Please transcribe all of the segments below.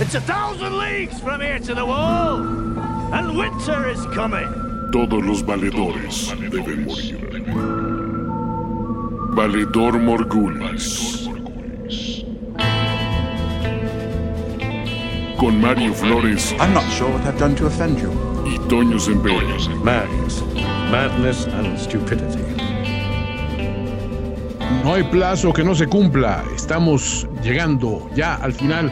It's a thousand leagues from here to the wall, and winter is coming. Todos los valedores deben morir. Valedor Morgulis. Con Mario Flores I'm not sure what I've done to offend you. y Toño Sempere. Madness. Madness and stupidity. No hay plazo que no se cumpla. Estamos llegando ya al final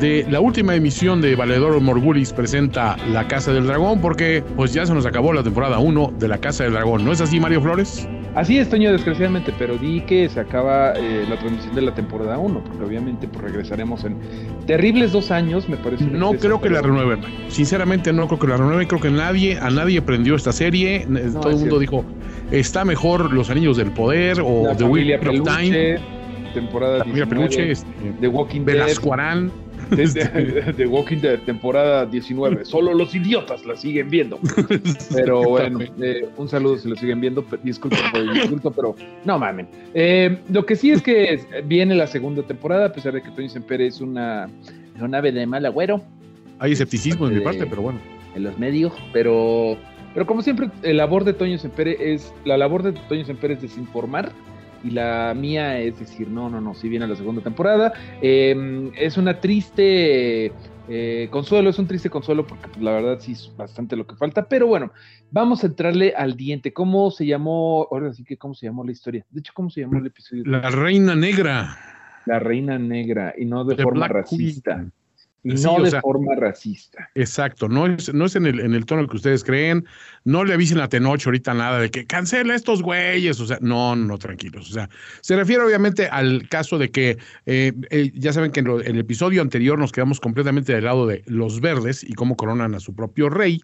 de la última emisión de Valedor Morgulis presenta La Casa del Dragón porque pues ya se nos acabó la temporada 1 de La Casa del Dragón. ¿No es así, Mario Flores? Así es, Toño, desgraciadamente, pero di que se acaba eh, la transmisión de la temporada 1, porque obviamente pues, regresaremos en terribles dos años, me parece. No creo que la renueven. Sinceramente no creo que la renueven. Creo que nadie, a nadie prendió esta serie. Eh, Todo el mundo cierto. dijo, está mejor Los Anillos del Poder o La The Wheel of Time. Temporada La familia 19, Peluche, este, The Walking Dead, Velascuarán. De, de- de Walking Dead, temporada 19. Solo los idiotas la siguen viendo. Pero bueno, eh, un saludo si lo siguen viendo. pe- Disculpen por el insulto, pero no mamen. Eh, lo que sí es que viene la segunda temporada, a pesar de que Tony Sempere es una, una ave de mal agüero Hay escepticismo de mi Eh, parte, pero bueno. en los medios, pero, pero como siempre, la labor de Toño Sempere es, la labor de Toño Sempere es desinformar y la mía es decir, no, no, no, si viene la segunda temporada, eh, es una triste eh, consuelo, es un triste consuelo porque pues, la verdad sí es bastante lo que falta, pero bueno, vamos a entrarle al diente, ¿cómo se llamó, ahora sí que cómo se llamó la historia? De hecho, ¿cómo se llamó el episodio? La Reina Negra. La Reina Negra y no de The forma Black racista. Queen. Sí, no o de sea, forma racista. Exacto, no es, no es en, el, en el tono que ustedes creen, no le avisen a Tenoch ahorita nada de que cancela estos güeyes, o sea, no, no, tranquilos, o sea, se refiere obviamente al caso de que, eh, eh, ya saben que en, lo- en el episodio anterior nos quedamos completamente del lado de los verdes y cómo coronan a su propio rey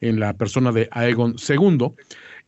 en la persona de Aegon II.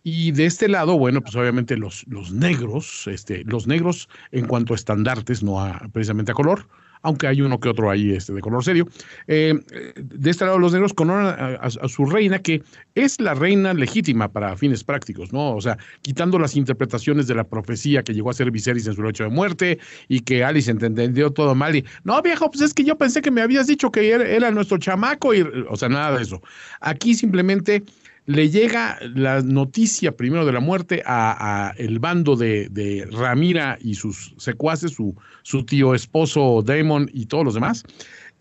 Y de este lado, bueno, pues obviamente los, los negros, este, los negros en cuanto a estandartes, no a, precisamente a color, aunque hay uno que otro ahí este, de color serio. Eh, de este lado, los negros coronan a, su reina, que es la reina legítima para fines prácticos, ¿no? O sea, quitando las interpretaciones de la profecía que llegó a ser Viserys en su lecho de muerte y que Alice entendió todo mal y, no, viejo, pues es que yo pensé que me habías dicho que era, era nuestro chamaco y, o sea, nada de eso. Aquí simplemente le llega la noticia primero de la muerte a, el bando de, de Ramira y sus secuaces, su, su tío esposo Damon y todos los demás.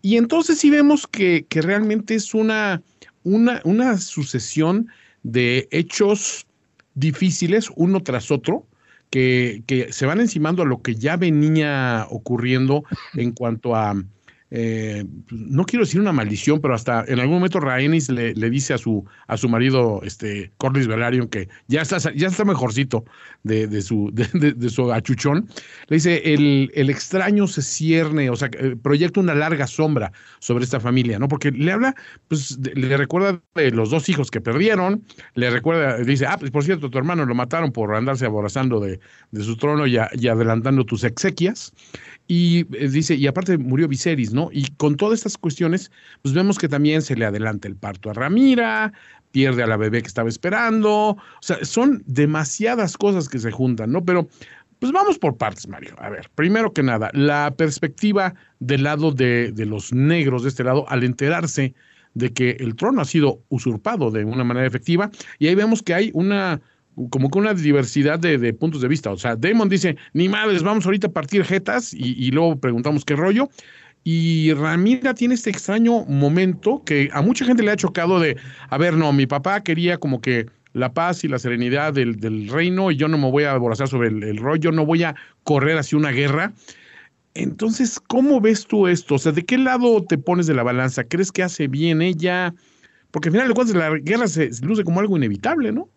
Y entonces sí vemos que, que realmente es una, una, una sucesión de hechos difíciles uno tras otro. Que, que se van encimando a lo que ya venía ocurriendo en cuanto a, eh, no quiero decir una maldición, pero hasta en algún momento Rhaenys le, le dice a su, a su marido, este, Corlys Velaryon, que ya está, ya está mejorcito de, de su, de, su achuchón. Le dice, el, el extraño se cierne, o sea, eh, proyecta una larga sombra sobre esta familia, ¿no? Porque le habla, pues, le recuerda de los dos hijos que perdieron, le recuerda, dice, ah, pues por cierto, tu hermano lo mataron por andarse aborazando de, de su trono y adelantando tus exequias. Y eh, dice, y aparte murió Viserys, ¿no? Y con todas estas cuestiones, pues vemos que también se le adelanta el parto a Ramira, pierde a la bebé que estaba esperando. O sea, son demasiadas cosas que se juntan, ¿no? Pero, pues vamos por partes, Mario. A ver, primero que nada, la perspectiva del lado de, de los negros de este lado al enterarse de que el trono ha sido usurpado de una manera efectiva. Y ahí vemos que hay una como que una diversidad de, puntos de vista. O sea, Damon dice, ni madres, vamos ahorita a partir jetas y luego preguntamos qué rollo. Y Ramira tiene este extraño momento que a mucha gente le ha chocado de, a ver, no, mi papá quería como que la paz y la serenidad del, del reino y yo no me voy a aborazar sobre el, el rollo, no voy a correr hacia una guerra. Entonces, ¿cómo ves tú esto? O sea, ¿de qué lado te pones de la balanza? ¿Crees que hace bien ella? Porque al final de cuentas la guerra se, se luce como algo inevitable, ¿no?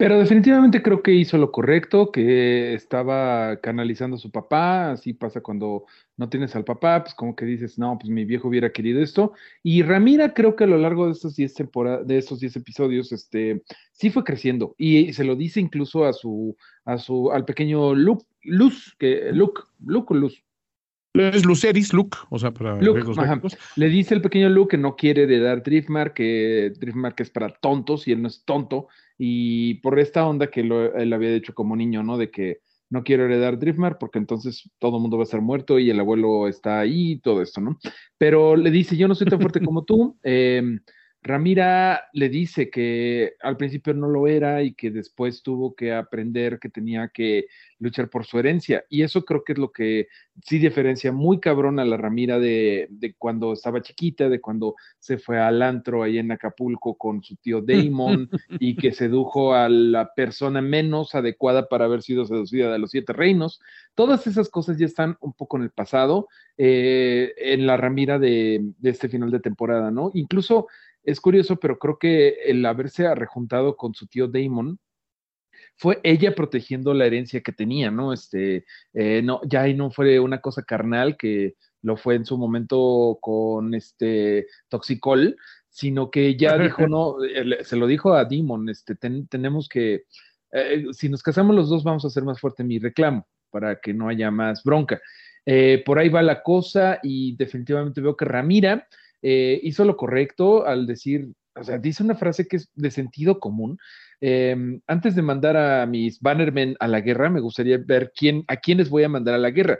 Pero definitivamente creo que hizo lo correcto, que estaba canalizando a su papá, así pasa cuando no tienes al papá, pues como que dices, no, pues mi viejo hubiera querido esto. Y Ramira creo que a lo largo de estos 10 temporadas, de estos 10 episodios, este, sí fue creciendo. Y se lo dice incluso a su, a su, al pequeño Luke, Luz, que, Luke, Luke Luz. Es Luceris, Luke, o sea, para Luke. Le dice el pequeño Luke que no quiere heredar Driftmark, que Driftmark es para tontos y él no es tonto. Y por esta onda que lo- él había dicho como niño, ¿no? De que no quiero heredar Driftmark porque entonces todo el mundo va a estar muerto y el abuelo está ahí y todo esto, ¿no? Pero le dice, yo no soy tan fuerte como tú. em, Ramira le dice que al principio no lo era y que después tuvo que aprender que tenía que luchar por su herencia. Y eso creo que es lo que sí diferencia muy cabrón a la Ramira de, de cuando estaba chiquita, de cuando se fue al antro ahí en Acapulco con su tío Damon y que sedujo a la persona menos adecuada para haber sido seducida de los siete reinos. Todas esas cosas ya están un poco en el pasado, eh, en la Ramira de, de este final de temporada, ¿no? Incluso es curioso, pero creo que el haberse arrejuntado con su tío Damon fue ella protegiendo la herencia que tenía, ¿no? Este, eh, no, ya ahí no fue una cosa carnal que lo fue en su momento con este Toxicol, sino que ya dijo, no, eh, se lo dijo a Damon, este, ten- tenemos que, eh, si nos casamos los dos, vamos a hacer más fuerte mi reclamo para que no haya más bronca. Eh, por ahí va la cosa y definitivamente veo que Ramira eh, hizo lo correcto al decir, o sea, dice una frase que es de sentido común. Eh, antes de mandar a mis bannermen a la guerra, me gustaría ver quién, a quiénes voy a mandar a la guerra.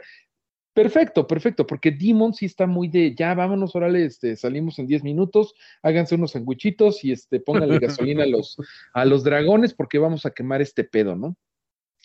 Perfecto, perfecto, porque Demon sí está muy de, ya vámonos, órale, este, salimos en 10 minutos, háganse unos sanguichitos y este, pónganle gasolina a los, a los dragones porque vamos a quemar este pedo, ¿no?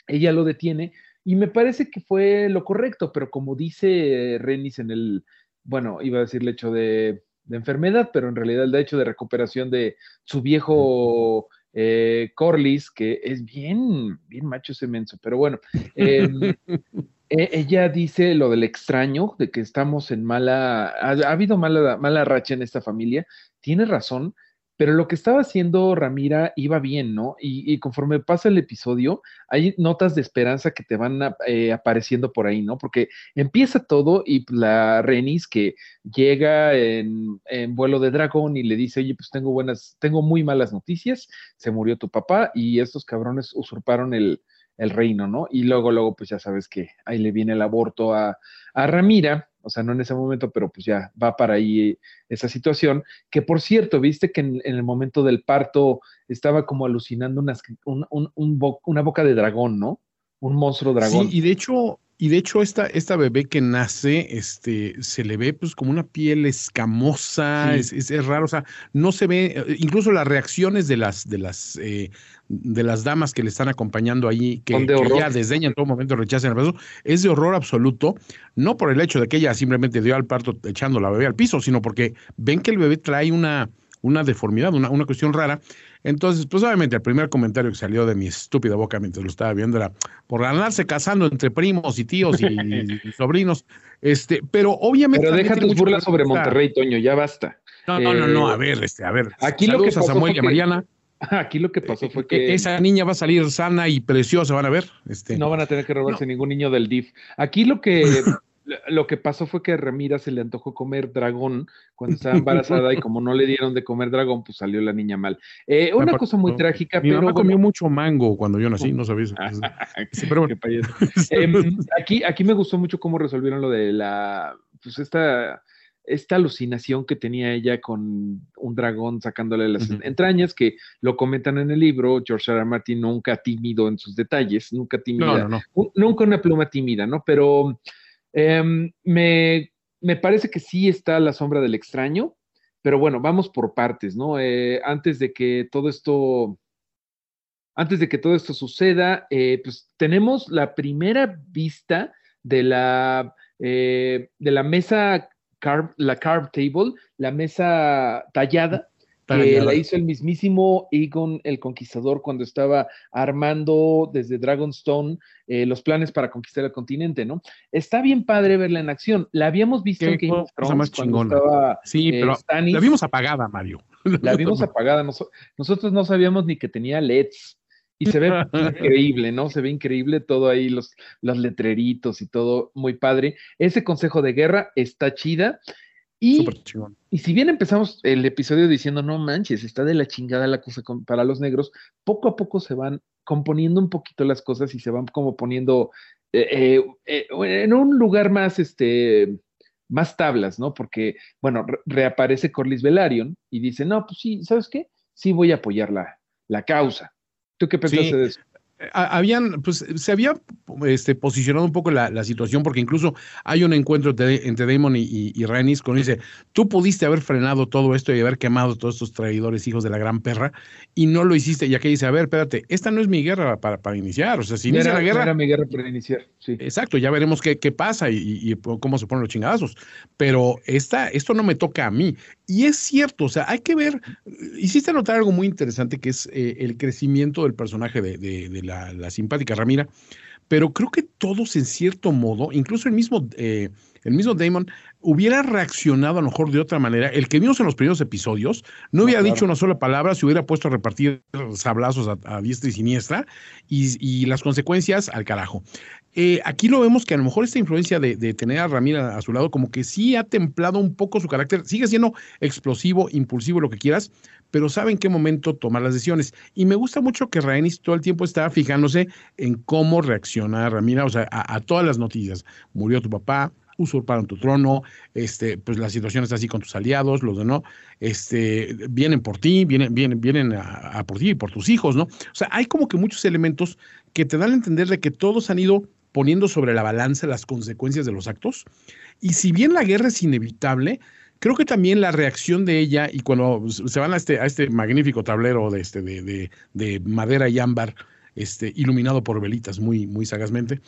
Ella lo detiene y me parece que fue lo correcto, pero como dice Renis en el, bueno, iba a decir el hecho de, de enfermedad, pero en realidad el hecho de recuperación de su viejo eh, Corlys, que es bien, bien macho ese menso, pero bueno, em, e- ella dice lo del extraño, de que estamos en mala, ha, ha habido mala, mala racha en esta familia, tiene razón, pero lo que estaba haciendo Ramira iba bien, ¿no? Y, conforme pasa el episodio, hay notas de esperanza que te van eh, apareciendo por ahí, ¿no? Porque empieza todo y la Renis que llega en, en vuelo de dragón y le dice, oye, pues tengo buenas, tengo muy malas noticias, se murió tu papá y estos cabrones usurparon el, el reino, ¿no? Y luego, luego, pues ya sabes que ahí le viene el aborto a, a Ramira, o sea, no en ese momento, pero pues ya va para ahí esa situación, que por cierto, viste que en, en el momento del parto estaba como alucinando unas, un- un- un bo- una boca de dragón, ¿no? Un monstruo dragón. Sí, y de hecho, y de hecho, esta, esta bebé que nace, este, se le ve pues como una piel escamosa, Sí. es, es- es raro, o sea, no se ve, eh, incluso las reacciones de las, de las, eh, de las damas que le están acompañando ahí, que, Son de que horror. ella desdeña en todo momento, rechazan el beso, es de horror absoluto, no por el hecho de que ella simplemente dio al parto echando la bebé al piso, sino porque ven que el bebé trae una, una deformidad, una, una cuestión rara. Entonces, pues obviamente el primer comentario que salió de mi estúpida boca mientras lo estaba viendo era por andarse casando entre primos y tíos y, y sobrinos. Este, pero obviamente. Pero deja tus burlas sobre Monterrey, Toño, ya basta. No, no, no, no, Eh, a ver, este, a ver. aquí lo que saludos a pasó Samuel y a Mariana. Aquí lo que pasó fue E- que Esa niña va a salir sana y preciosa, van a ver. Este, no van a tener que robarse ningún niño del DIF. Aquí lo que, lo que pasó fue que a Ramira se le antojó comer dragón cuando estaba embarazada y como no le dieron de comer dragón, pues salió la niña mal. Eh, una Aparte, cosa muy no, trágica, Mi pero mamá comió bueno, mucho mango cuando yo nací, no sabía eso. Sí, pero bueno. Em, aquí, aquí me gustó mucho cómo resolvieron lo de la, pues esta, esta alucinación que tenía ella con un dragón sacándole las entrañas, que lo comentan en el libro, George R. R. Martin nunca tímido en sus detalles, nunca tímida, No, no, no. un- nunca una pluma tímida, ¿no? Pero em, me, me parece que sí está la sombra del extraño, pero bueno, vamos por partes, ¿no? Eh, antes de que todo esto antes de que todo esto suceda, eh, pues tenemos la primera vista de la, eh, de la mesa, carb, la carb table, la mesa tallada, que la hizo el mismísimo Aegon el Conquistador cuando estaba armando desde Dragonstone eh, los planes para conquistar el continente, ¿no? Está bien padre verla en acción. La habíamos visto en Game of cosa Thrones más cuando chingona. estaba Sí, eh, pero la vimos apagada, Mario. La vimos apagada. Nos- nosotros no sabíamos ni que tenía LEDs. Y se ve increíble, ¿no? Se ve increíble todo ahí, los, los letreritos y todo muy padre. Ese consejo de guerra está chida. Y, y si bien empezamos el episodio diciendo, no manches, está de la chingada la cosa con- para los negros, poco a poco se van componiendo un poquito las cosas y se van como poniendo eh, eh, eh, en un lugar más, este, más tablas, ¿no? Porque, bueno, re- reaparece Corlys Velaryon y dice, no, pues sí, ¿sabes qué? Sí voy a apoyar la, la causa. ¿Tú qué pensaste Sí. de eso? Habían, pues se había este, posicionado un poco la, la situación, porque incluso hay un encuentro entre, entre Damon y, y, y Rhaenys cuando dice, tú pudiste haber frenado todo esto y haber quemado todos estos traidores hijos de la gran perra, y no lo hiciste, y aquí dice, a ver, espérate, esta no es mi guerra para, para iniciar, o sea, si No inicia era, la guerra, era mi guerra para iniciar, sí. Exacto, ya veremos qué, qué pasa y, cómo se ponen los chingadazos. Pero esta, esto no me toca a mí. Y es cierto, o sea, hay que ver, hiciste notar algo muy interesante que es eh, el crecimiento del personaje de, de- de la, la simpática Ramira, pero creo que todos en cierto modo, incluso el mismo, eh, el mismo Damon, hubiera reaccionado a lo mejor de otra manera. El que vimos en los primeros episodios no hubiera claro. dicho una sola palabra, se hubiera puesto a repartir sablazos a, a diestra y siniestra y, y las consecuencias al carajo. Eh, aquí lo vemos que a lo mejor esta influencia de, tener a Ramira a su lado como que sí ha templado un poco su carácter, sigue siendo explosivo, impulsivo, lo que quieras, pero sabe en qué momento tomar las decisiones. Y me gusta mucho que Rhaenys todo el tiempo está fijándose en cómo reacciona Ramira, o sea, a, todas las noticias. Murió tu papá, usurparon tu trono, este, pues la situación está así con tus aliados, los de no, este, vienen por ti, vienen, vienen, vienen a por ti y por tus hijos, ¿no? O sea, hay como que muchos elementos que te dan a entender de que todos han ido poniendo sobre la balanza las consecuencias de los actos. Y si bien la guerra es inevitable, creo que también la reacción de ella y cuando se van a este, a este magnífico tablero de, este, de, de, de madera y ámbar, este, iluminado por velitas muy, muy sagazmente,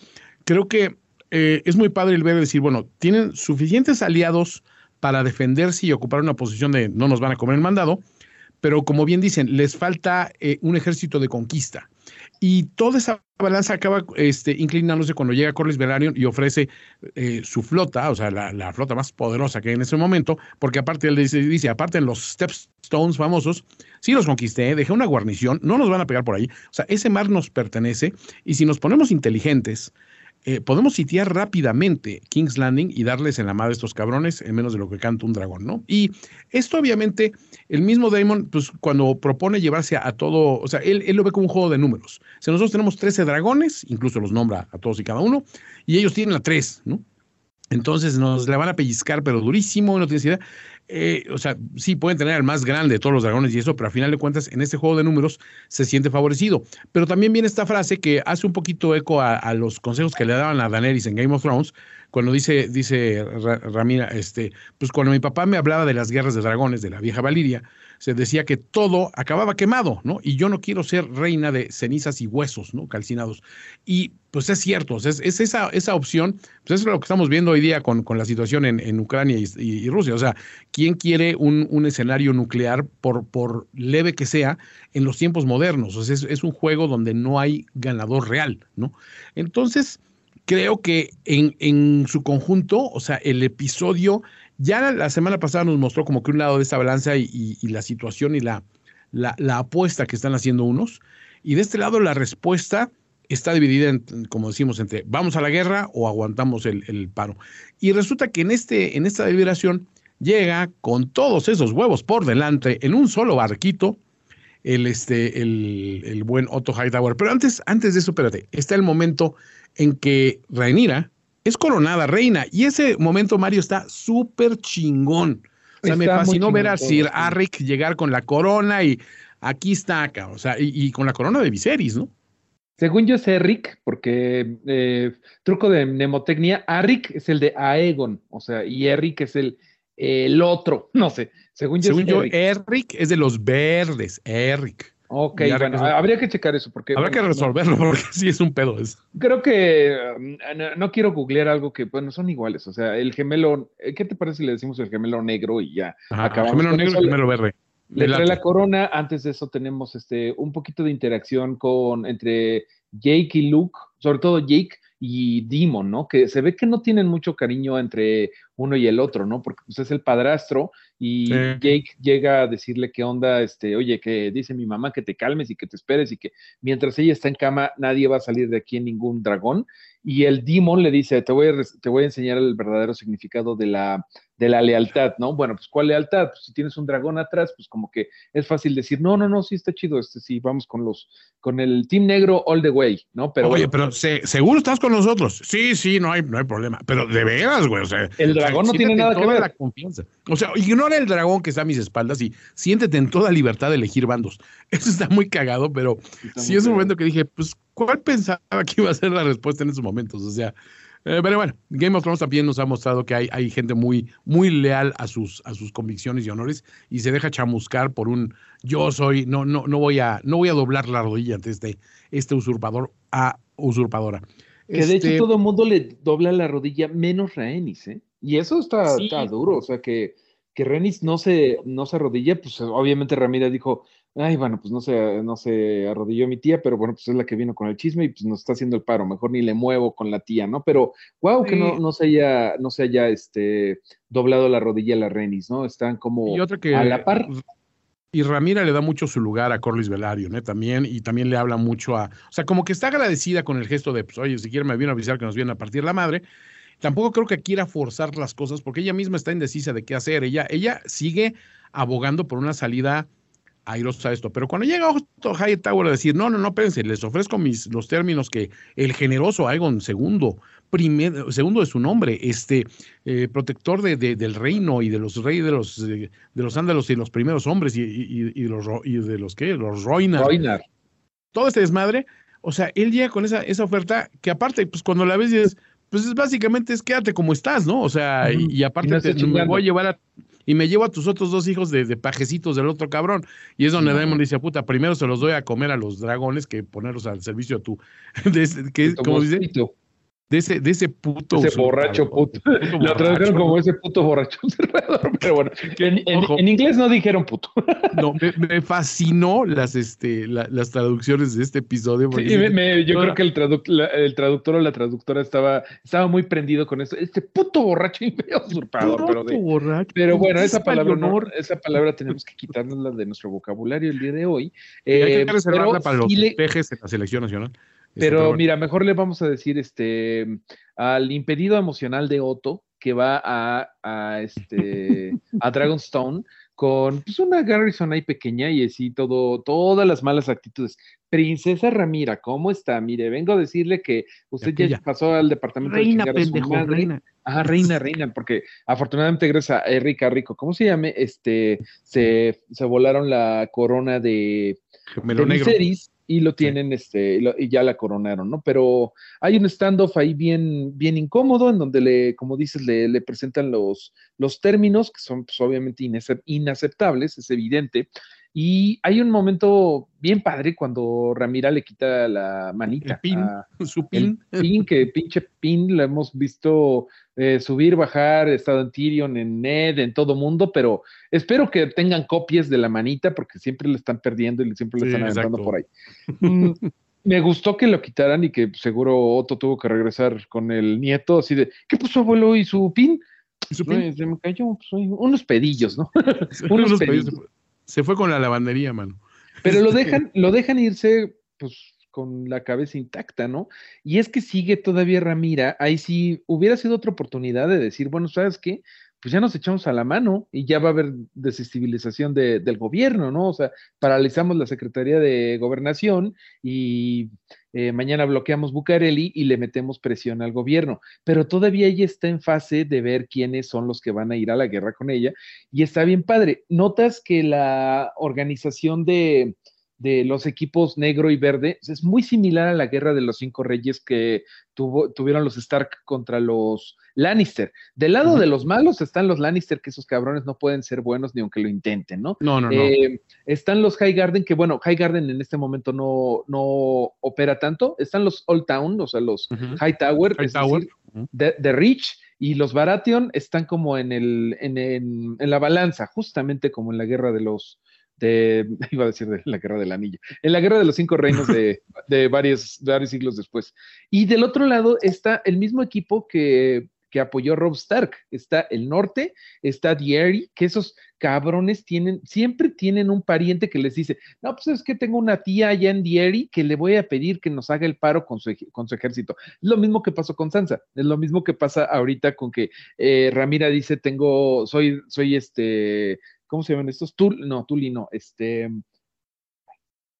creo que eh, es muy padre el ver decir, bueno, tienen suficientes aliados para defenderse y ocupar una posición de no nos van a comer el mandado, pero como bien dicen, les falta eh, un ejército de conquista. Y toda esa balanza acaba este, inclinándose cuando llega Corlys Velaryon y ofrece eh, su flota, o sea, la, flota más poderosa que hay en ese momento, porque aparte él dice, dice, aparte en los Stepstones famosos, sí los conquisté, dejé una guarnición, no nos van a pegar por ahí. O sea, ese mar nos pertenece y si nos ponemos inteligentes, eh, podemos sitiar rápidamente King's Landing y darles en la madre a estos cabrones en menos de lo que canta un dragón, ¿no? Y esto obviamente, el mismo Damon, pues cuando propone llevarse a, todo, o sea, él, él, lo ve como un juego de números. O sea, nosotros tenemos 13 dragones, incluso los nombra a todos y cada uno, y ellos tienen a 3, ¿no? Entonces nos la van a pellizcar, pero durísimo, no tienes idea. Eh, o sea, sí pueden tener al más grande de todos los dragones y eso, pero a final de cuentas, en este juego de números se siente favorecido. Pero también viene esta frase que hace un poquito eco a, los consejos que le daban a Daenerys en Game of Thrones, cuando dice, dice Ramira, este, pues cuando mi papá me hablaba de las guerras de dragones de la vieja Valiria, se decía que todo acababa quemado, ¿no? Y yo no quiero ser reina de cenizas y huesos, ¿no? Calcinados. Y pues es cierto, es, es esa, esa opción, pues es lo que estamos viendo hoy día con, con la situación en, en Ucrania y, Rusia. O sea, ¿quién quiere un, un, escenario nuclear, por, por leve que sea, en los tiempos modernos? O sea, es, es un juego donde no hay ganador real, ¿no? Entonces, creo que en, en su conjunto, o sea, el episodio ya la semana pasada nos mostró como que un lado de esta balanza y, la situación y la, la, la, apuesta que están haciendo unos. Y de este lado la respuesta está dividida, en, como decimos, entre vamos a la guerra o aguantamos el, el, paro. Y resulta que en, este, en esta deliberación llega con todos esos huevos por delante en un solo barquito el, este, el, el buen Otto Hightower. Pero antes, antes de eso, espérate, está el momento en que Rhaenyra es coronada reina. Y ese momento, Mario, está súper chingón. O sea, está me fascinó ver a Sir todo, Arrick llegar con la corona y aquí está acá, o sea, y, y, con la corona de Viserys, ¿no? Según yo es Eric, porque eh, truco de mnemotecnia, Arrick es el de Aegon, o sea, y Eric es el, el otro, no sé. Según yo, Según es yo Eric. Eric es de los verdes, Eric. Ok, Ya bueno, habría que checar eso porque... Habrá bueno, que no- resolverlo porque sí es un pedo eso. Creo que um, no, no quiero googlear algo que, bueno, son iguales. O sea, el gemelo, eh, ¿qué te parece si le decimos el gemelo negro y ya? Ajá, acabamos gemelo negro y gemelo verde. Le trae la corona. Antes de eso tenemos este un poquito de interacción con entre Jake y Luke, sobre todo Jake y Demon, ¿no? Que se ve que no tienen mucho cariño entre uno y el otro, ¿no? Porque pues, es el padrastro y Sí. Jake llega a decirle qué onda, este, oye, que dice mi mamá que te calmes y que te esperes y que mientras ella está en cama nadie va a salir de aquí en ningún dragón. Y el Demon le dice, te voy a, te voy a enseñar el verdadero significado de la de la lealtad, ¿no? Bueno, pues ¿cuál lealtad? Pues si tienes un dragón atrás, pues como que es fácil decir, no, no, no, sí está chido, este sí, vamos con los, con el Team Negro all the way, ¿no? Pero Oye, bueno, pero se- seguro estás con nosotros. Sí, sí, no hay, no hay problema. Pero de veras, güey. O sea, El dragón no tiene en nada que ver. la confianza. O sea, ignora el dragón que está a mis espaldas y siéntete en toda libertad de elegir bandos. Eso está muy cagado, pero sí es un momento que dije, pues, ¿cuál pensaba que iba a ser la respuesta en esos momentos? O sea, eh, pero bueno, Game of Thrones también nos ha mostrado que hay, hay gente muy, muy leal a sus, a sus convicciones y honores y se deja chamuscar por un yo soy, no, no, no voy a, no voy a doblar la rodilla ante este, este usurpador a usurpadora. Que de Este, hecho todo el mundo le dobla la rodilla, menos Rhaenys, ¿eh? Y eso está, Sí. está duro, o sea que, que Rhaenys no se, no se arrodilla, pues obviamente Ramírez dijo, ay, bueno, pues no se, no se arrodilló mi tía, pero bueno, pues es la que vino con el chisme y pues nos está haciendo el paro, mejor ni le muevo con la tía, ¿no? Pero, wow, que no, Sí. no se haya, no se haya este, doblado la rodilla a la Rhaenys, ¿no? Están como y otra que a la par. y Ramira le da mucho su lugar a Corlys Velaryon, ¿eh? También, y también le habla mucho a. O sea, como que está agradecida con el gesto de, pues, oye, si quieren me viene a avisar que nos vienen a partir la madre. Tampoco creo que quiera forzar las cosas porque ella misma está indecisa de qué hacer. Ella, ella sigue abogando por una salida airosa a esto. Pero cuando llega Otto Hightower a decir, no, no, no, espérense, les ofrezco mis, los términos que el generoso Aegon II, primer, segundo de su nombre, este eh, protector de, de- del reino y de los reyes de los, eh, de los ándalos y los primeros hombres y, y- los, y de los ¿qué? Los Roinas Roinar. todo este desmadre, o sea, él llega con esa, esa oferta que aparte, pues cuando la ves dices, pues es básicamente es quédate como estás, ¿no? O sea, y- aparte no te- me voy a llevar a, y me llevo a tus otros dos hijos de, de pajecitos del otro cabrón. Y es donde No. Dice, puta, primero se los doy a comer a los dragones que ponerlos al servicio de tu, de que, como dice, de ese, de ese puto. Ese usurpador, borracho puto. puto Lo tradujeron como ese puto borracho observador, pero bueno, en, en- inglés no dijeron puto. No, me, me fascinó las, este, la- las traducciones de este episodio. porque Sí, me- me- yo toda- creo que el, la- el traductor o la traductora estaba, estaba muy prendido con eso. Este puto borracho y usurpador, pero, de- borracho. pero bueno, esa palabra, no, esa palabra tenemos que quitarnosla de nuestro vocabulario el día de hoy. Y hay Eh, que reservarla pero para los le- pejes en la selección nacional. Pero bueno. mira, mejor le vamos a decir este al impedido emocional de Otto, que va a, a, este a Dragonstone con pues, una Garrison ahí pequeña y así todo, todas las malas actitudes. Princesa Ramira, ¿cómo está? Mire, vengo a decirle que usted ya pasó al departamento Reina, de chingar a su pendejo, madre. reina. Ajá, reina, reina, porque afortunadamente gracias a Rica Rico, ¿cómo se llame? Este, se, se volaron la corona de, Gemelo de negro. Y lo tienen, este, y, lo- y ya la coronaron, ¿no? Pero hay un standoff ahí bien, bien incómodo, en donde le, como dices, le, le presentan los, los términos, que son pues, obviamente inacep- inaceptables, es evidente. Y hay un momento bien padre cuando Ramira le quita la manita. El pin. a- Su el pin. pin, que pinche pin, lo hemos visto eh, subir, bajar, estado en Tyrion, en Ned, en todo mundo, pero espero que tengan copias de la manita porque siempre le están perdiendo y siempre le Sí, están aventando por ahí. Mm, Me gustó que lo quitaran y que seguro Otto tuvo que regresar con el nieto, así de, ¿qué puso abuelo y su pin? Su No, pin. se me cayó pues, unos pedillos, ¿no? Unos unos pedillos. pedillos. Se fue con la lavandería, mano. Pero lo Este, dejan, lo dejan irse, pues, con la cabeza intacta, ¿no? Y es que sigue todavía Ramira. Ahí sí hubiera sido otra oportunidad de decir, bueno, ¿sabes qué? Pues ya nos echamos a la mano y ya va a haber desestabilización de- del gobierno, ¿no? O sea, paralizamos la Secretaría de Gobernación y eh, mañana bloqueamos Bucareli y le metemos presión al gobierno. Pero todavía ella está en fase de ver quiénes son los que van a ir a la guerra con ella y está bien padre. Notas que la organización de, de los equipos negro y verde es muy similar a la guerra de los cinco reyes que tuvo, tuvieron los Stark contra los Lannister. Del lado de los malos están los Lannister, que esos cabrones no pueden ser buenos ni aunque lo intenten, ¿no? No, no, no. Eh, están los High Garden, que bueno, High Garden en este momento no, no opera tanto. Están los Old Town, o sea, los. High Tower, High es Tower. decir, de Rich y los Baratheon están como en, el, en, en- en la balanza, justamente como en la guerra de los, de, iba a decir de la guerra del anillo, en la guerra de los cinco reinos de, de varios, de varios siglos después. Y del otro lado está el mismo equipo que que apoyó Rob Stark. Está el norte, está Diery, que esos cabrones tienen, siempre tienen un pariente que les dice, no, pues es que tengo una tía allá en Diery que le voy a pedir que nos haga el paro con su, con su ejército. Es lo mismo que pasó con Sansa, es lo mismo que pasa ahorita con que eh, Ramira dice, tengo, soy, soy este, ¿cómo se llaman estos? Tul, no, Tuli no, este...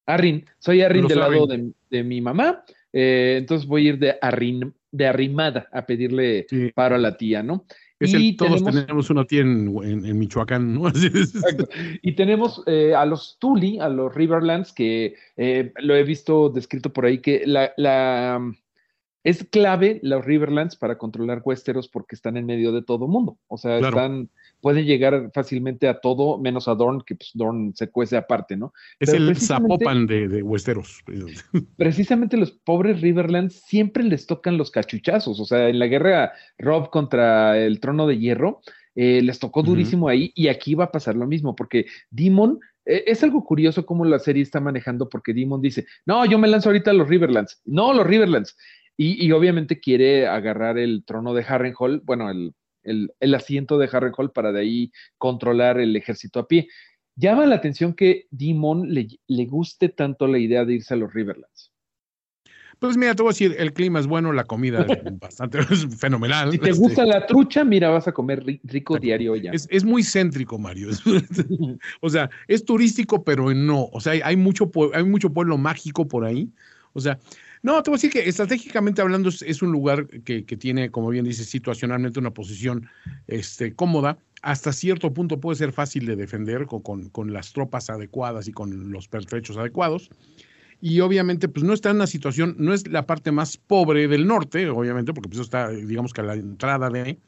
Arrin, soy Arrin Los del lado de mi mamá, eh, entonces voy a ir de, arrin, de arrimada a pedirle Sí. paro a la tía, ¿no? Es el- Y todos tenemos- tenemos una tía en, en- en Michoacán, ¿no? Así es. Exacto. Y tenemos eh, a los Tuli, a los Riverlands, que eh, lo he visto descrito por ahí, que la, la, es clave los Riverlands para controlar Westeros porque están en medio de todo mundo. O sea, Claro. están, pueden llegar fácilmente a todo, menos a Dorn, que pues Dorn se cuece aparte, ¿no? Es Pero el Zapopan de, de Westeros. precisamente los pobres Riverlands siempre les tocan los cachuchazos. O sea, en la guerra Rob contra el trono de hierro, eh, les tocó durísimo ahí y aquí va a pasar lo mismo, porque Demon, eh, es algo curioso cómo la serie está manejando, porque Demon dice, no, yo me lanzo ahorita a los Riverlands. No, los Riverlands. Y, y obviamente quiere agarrar el trono de Harrenhal, bueno, el, el, el asiento de Harrenhal para de ahí controlar el ejército a pie. Llama la atención que Demon le, le guste tanto la idea de irse a los Riverlands. Pues mira, te voy a decir, el clima es bueno, la comida es bastante es fenomenal. Si te Este, gusta la trucha, mira, vas a comer ri- rico diario ya. Es, es muy céntrico, Mario. Es- o sea, es turístico, pero no. O sea, hay, hay mucho, hay mucho pueblo mágico por ahí. O sea, no, te voy a decir que estratégicamente hablando es, un lugar que, que tiene, como bien dices, situacionalmente una posición este, cómoda. Hasta cierto punto puede ser fácil de defender con, con, con las tropas adecuadas y con los pertrechos adecuados. Y obviamente, pues no está en una situación, no es la parte más pobre del norte, obviamente, porque pues está, digamos que a la entrada de,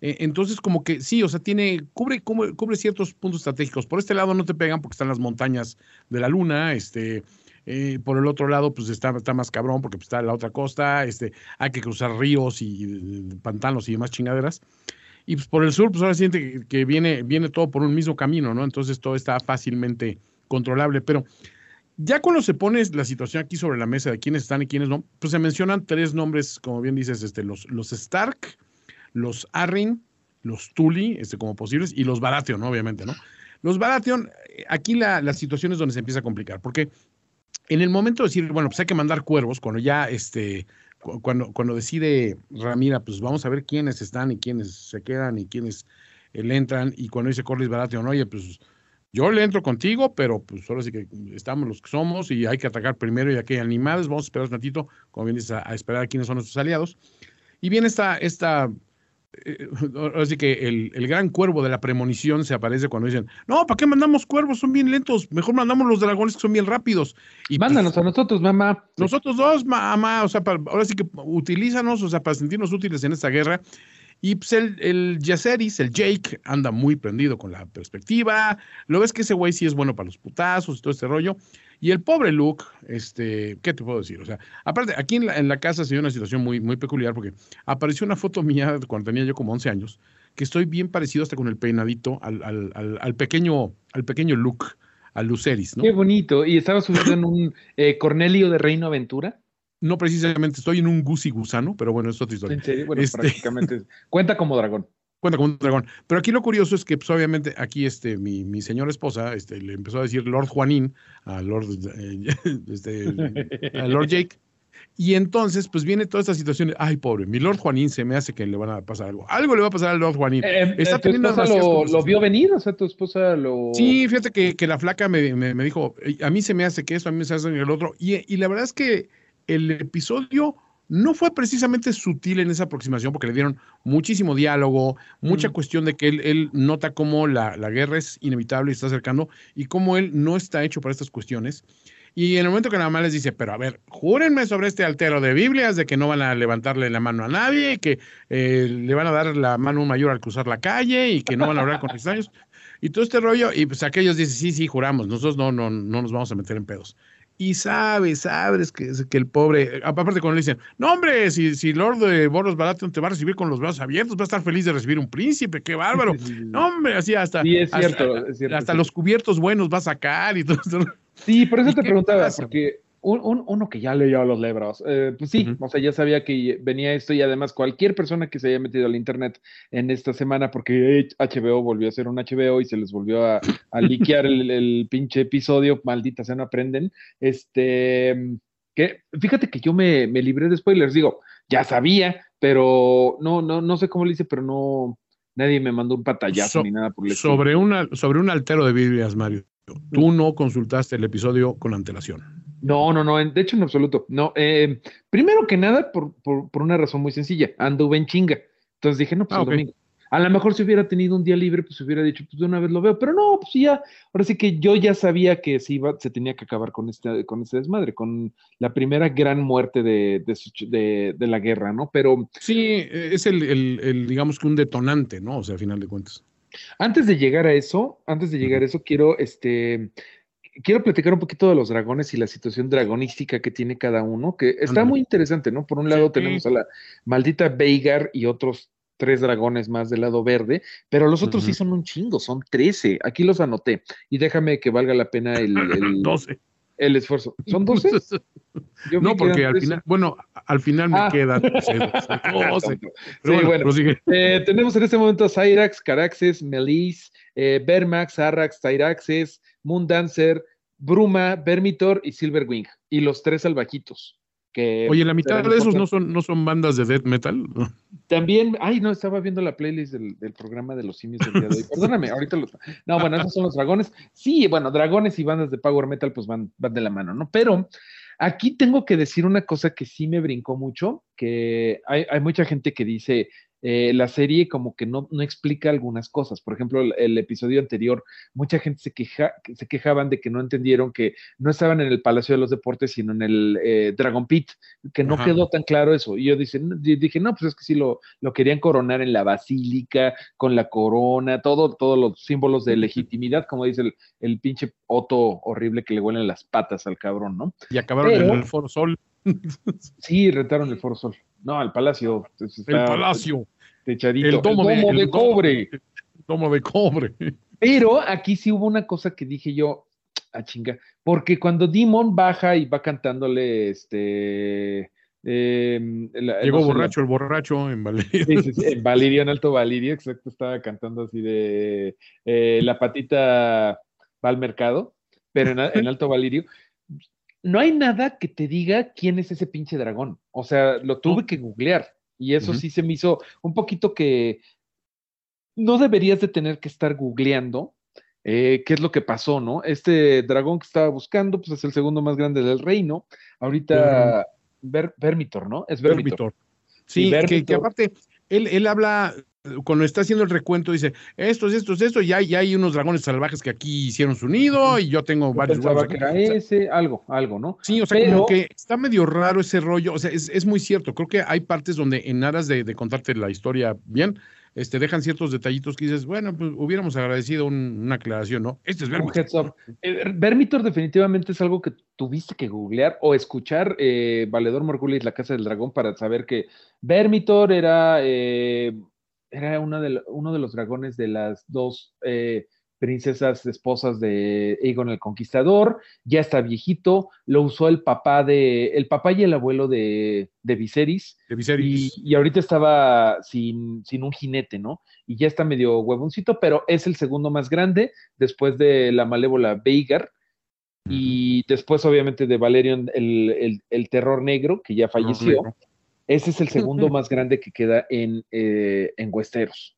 eh, entonces, como que sí, o sea, tiene, cubre, cubre, cubre ciertos puntos estratégicos. Por este lado no te pegan porque están las montañas de la luna, este, eh, por el otro lado, pues está, está más cabrón porque pues, está la otra costa, este, hay que cruzar ríos y eh, pantanos y demás chingaderas. Y pues por el sur, pues ahora siente que, viene, viene todo por un mismo camino, ¿no? Entonces todo está fácilmente controlable. Pero ya cuando se pone la situación aquí sobre la mesa de quiénes están y quiénes no, pues se mencionan tres nombres, como bien dices, este, los, los Stark, los Arryn, los Tully, este, como posibles, y los Baratheon, obviamente, ¿no? Los Baratheon, eh, aquí la, la situación es donde se empieza a complicar, porque en el momento de decir, bueno, pues hay que mandar cuervos, cuando ya, este, cu- cuando, cuando decide Ramira, pues vamos a ver quiénes están y quiénes se quedan y quiénes eh, le entran, y cuando dice Corlys Baratheon, oye, pues yo le entro contigo, pero pues ahora sí que estamos los que somos y hay que atacar primero y aquí hay animales, vamos a esperar un ratito, como bien dices, a, a esperar a quiénes son nuestros aliados. Y viene esta, esta eh, ahora sí que el, el gran cuervo de la premonición se aparece cuando dicen, no, ¿para qué mandamos cuervos? Son bien lentos, mejor mandamos los dragones que son bien rápidos. Y pues, Mándanos a nosotros, mamá. nosotros dos, mamá, o sea, para- ahora sí que utilízanos, o sea, para sentirnos útiles en esta guerra. Y pues el, el Yaceris, el Jake, anda muy prendido con la perspectiva. Lo ves que ese güey sí es bueno para los putazos y todo este rollo. Y el pobre Luke, este, ¿qué te puedo decir? O sea, aparte, aquí en la, en la casa se dio una situación muy, muy peculiar porque apareció una foto mía cuando tenía yo como 11 años, que estoy bien parecido hasta con el peinadito al, al, al, al pequeño, al pequeño Luke, al Luceris, ¿no? Qué bonito. ¿Y estaba subido en un eh, Cornelio de Reino Aventura? No precisamente, estoy en un gusi gusano, pero bueno, es otra historia. En serio, bueno, Este- prácticamente. Cuenta como dragón. Cuenta como un dragón. Pero aquí lo curioso es que, pues, obviamente, aquí este, mi, mi señora esposa este, le empezó a decir Lord Juanín a Lord, eh, este, a Lord Jake. Y entonces, pues viene toda esta situación. de, Ay, pobre, mi Lord Juanín se me hace que le van a pasar algo. Algo le va a pasar al Lord Juanín. Eh, Está eh, ¿Tu esposa lo, vio venir? O sea, tu esposa lo... Sí, fíjate que, que la flaca me, me- me dijo, "Ey, a mí se me hace que eso, a mí se hace el otro. Y, y la verdad es que el episodio no fue precisamente sutil en esa aproximación porque le dieron muchísimo diálogo, mucha Mm. cuestión de que él, él nota cómo la, la guerra es inevitable y está acercando y cómo él no está hecho para estas cuestiones. Y en el momento que nada más les dice, pero a ver, júrenme sobre este altero de Biblias, de que no van a levantarle la mano a nadie, que eh, le van a dar la mano mayor al cruzar la calle y que no van a hablar con extraños. Y todo este rollo, y pues aquellos dicen, sí, sí, juramos, nosotros no, no, no nos vamos a meter en pedos. Y sabes, sabes que, que el pobre, aparte cuando le dicen, no hombre, si, si Lord de Boros Baratheon te va a recibir con los brazos abiertos, va a estar feliz de recibir un príncipe, qué bárbaro. No hombre, así hasta, Sí, es hasta- cierto, es cierto, hasta sí. los cubiertos buenos va a sacar y todo esto. Sí, por eso ¿Y te preguntaba, pasa? porque un- un- uno que ya leyó los libros. Eh, pues sí, o sea, ya sabía que venía esto y además cualquier persona que se haya metido al internet en esta semana, porque HBO volvió a ser un HBO y se les volvió a, a liquear el, el pinche episodio, maldita sea, no aprenden. Este, que fíjate que yo me, me libré de spoilers, digo, ya sabía, pero no, no, no sé cómo le hice, pero no, nadie me mandó un patallazo So- ni nada por el. Sobre, una, sobre un altero de Biblias, Mario. Tú no consultaste el episodio con antelación. No, no, no, de hecho en absoluto. No, eh, primero que nada, por, por, por una razón muy sencilla, anduve en chinga. Entonces dije, no, pues Ah, el domingo. A lo mejor si hubiera tenido un día libre, pues hubiera dicho, pues de una vez lo veo, pero no, pues ya, ahora sí que yo ya sabía que se iba, se tenía que acabar con este, con este desmadre, con la primera gran muerte de, de, su- de- de la guerra, ¿no? Pero Sí, es el, el- el, digamos que un detonante, ¿no? O sea, a final de cuentas. Antes de llegar a eso, antes de llegar a eso, quiero, este, quiero platicar un poquito de los dragones y la situación dragonística que tiene cada uno, que está muy interesante, ¿no? Por un lado Sí. tenemos a la maldita Veigar y otros tres dragones más del lado verde, pero los otros sí son un chingo, son 13. Aquí los anoté y déjame que valga la pena el, el, 12. el esfuerzo. ¿Son 12? Yo No, que porque al 13. final, bueno, al final me Ah. quedan 12. Sí, bueno. Eh, tenemos en este momento a Cyrax, Caraxes, Melis, eh, Bermax, Arrax, Tyraxes, Moondancer, Bruma, Vermitor y Silverwing. Y los tres salvajitos. Que Oye, la mitad de esos no son, no son bandas de death metal. También, ay, no, estaba viendo la playlist del, del programa de los simios el día de hoy. Perdóname, ahorita los. No, bueno, esos son los dragones. Sí, bueno, dragones y bandas de power metal, pues van, van de la mano, ¿no? Pero aquí tengo que decir una cosa que sí me brincó mucho, que hay, hay mucha gente que dice. Eh, la serie como que no, no explica algunas cosas. Por ejemplo, el, el episodio anterior, mucha gente se, queja, que se quejaban de que no entendieron que no estaban en el Palacio de los Deportes, sino en el eh, Dragon Pit, que no Ajá. quedó tan claro eso. Y yo yo dije, no, pues es que sí lo, lo querían coronar en la basílica, con la corona, todo, todos los símbolos de legitimidad, como dice el, el pinche Otto horrible que le huelen las patas al cabrón, ¿no? Y acabaron Pero- en el Foro Sol, Sí, retaron el Foro Sol. No, al palacio. pues, el Palacio, Techadito. el domo, de, el domo- cobre. el domo de cobre. Pero aquí sí hubo una cosa que dije yo, a chinga, porque cuando Demon baja y va cantándole, este... la- Llegó no sé, la- borracho el borracho en Valeria. Sí, sí, sí, en Valirio, en Alto Valirio, exacto, estaba cantando así de eh, la patita va al mercado, pero en, en Alto Valirio. No hay nada que te diga quién es ese pinche dragón. O sea, lo tuve que googlear y eso sí se me hizo un poquito que no deberías de tener que estar googleando eh, qué es lo que pasó, ¿no? Este dragón que estaba buscando, pues es el segundo más grande del reino. Ahorita, Ver- Vermitor, ¿no? Es Vermitor. Vermitor. Sí, que- Que, aparte, él, él habla, cuando está haciendo el recuento, dice, estos, estos, estos, ya, ya hay unos dragones salvajes que aquí hicieron su nido y yo tengo Yo varios que aquí". era O sea, ese, algo, algo, ¿no? Sí, o sea, Pero- como que está medio raro ese rollo, o sea, es, es muy cierto, creo que hay partes donde en aras de, de contarte la historia bien, este, dejan ciertos detallitos que dices, bueno, pues hubiéramos agradecido un- una aclaración, ¿no? Este es Vermitor. up. Eh, Vermitor definitivamente es algo que tuviste que googlear o escuchar eh, Valedor Morgulis, La Casa del Dragón, para saber que Vermitor era, eh, era una de, lo- uno de los dragones de las dos eh, princesas esposas de Aegon el Conquistador. Ya está viejito, lo usó el papá de, el papá y el abuelo de, de Viserys. de Y, Viserys. y ahorita estaba sin, sin un jinete, ¿no? Y ya está medio huevoncito, pero es el segundo más grande después de la malévola Veigar. Y después, obviamente, de Valerion, el, el- el terror negro, que ya falleció. Ese es el segundo más grande que queda en, eh, en Westeros.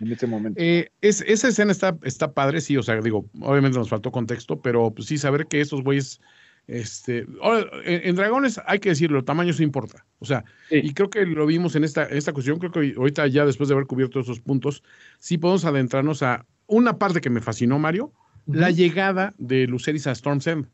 En ese momento. Eh, es, esa escena está, está padre, sí, o sea, digo, obviamente nos faltó contexto, pero pues, sí saber que estos güeyes, este, ahora, en, en dragones hay que decirlo, tamaño sí importa, o sea, Sí. y creo que lo vimos en esta, en esta cuestión, creo que ahorita ya después de haber cubierto esos puntos, sí podemos adentrarnos a una parte que me fascinó, Mario, la Ujú. llegada de Luceris a Storm's End.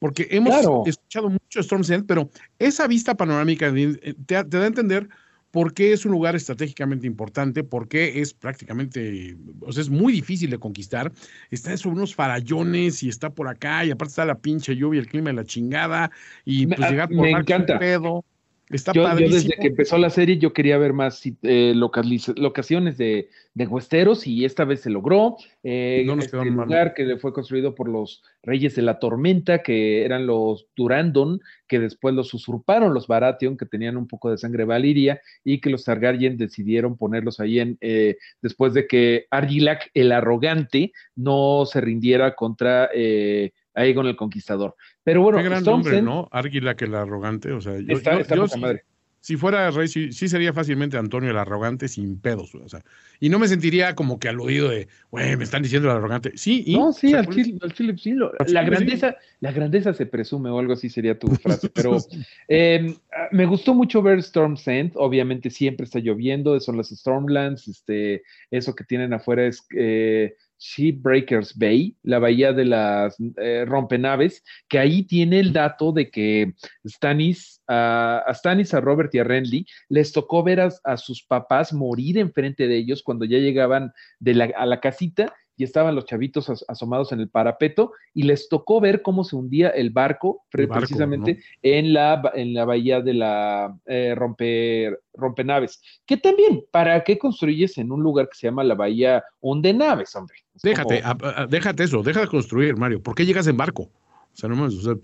Porque hemos Claro. escuchado mucho Storm's End, pero esa vista panorámica de- te, te da a entender por qué es un lugar estratégicamente importante, por qué es prácticamente, o sea, es muy difícil de conquistar. Está sobre unos farallones y está por acá, y aparte está la pinche lluvia, el clima de la chingada, y Me- pues ah, llegar me por un encanta. pedo. Está Yo, desde que empezó la serie yo quería ver más eh, locaciones de, de Westeros y esta vez se logró. Eh, No nos este mal. lugar que fue construido por los Reyes de la Tormenta, que eran los Durandon, que después los usurparon los Baratheon, que tenían un poco de sangre valiria, y que los Targaryen decidieron ponerlos ahí en, eh, después de que Argilac, el arrogante, no se rindiera contra eh, Aegon el Conquistador. Pero bueno, Qué gran nombre, ¿no? Águila que el arrogante. O sea, yo, está, yo- está yo poca sí- madre. si fuera rey, sí, sí sería fácilmente Antonio el arrogante sin pedos. O sea, y no me sentiría como que al oído de, güey, me están diciendo el arrogante. Sí, y. No, sí, o sea, al chile, al chile, sí, lo- Al chile, la sí. grandeza, la grandeza se presume o algo así sería tu frase, pero eh, ah, me gustó mucho ver Storm's End, obviamente siempre está lloviendo, son las Stormlands, este, eso que tienen afuera es eh, Shipbreakers Bay, la bahía de las eh, rompenaves, que ahí tiene el dato de que Stannis, a a Stannis, a Robert y a Renly les tocó ver a, a sus papás morir enfrente de ellos cuando ya llegaban de la- a la casita y estaban los chavitos as- asomados en el parapeto y les tocó ver cómo se hundía el barco, pre- El barco, precisamente en, la, en la bahía de la eh, rompe, rompenaves. Que también, ¿para qué construyes en un lugar que se llama la bahía hundenaves, hombre? Es Déjate, como- a- a- déjate eso, deja de construir, Mario. ¿Por qué llegas en barco? O sea, no más, o sea,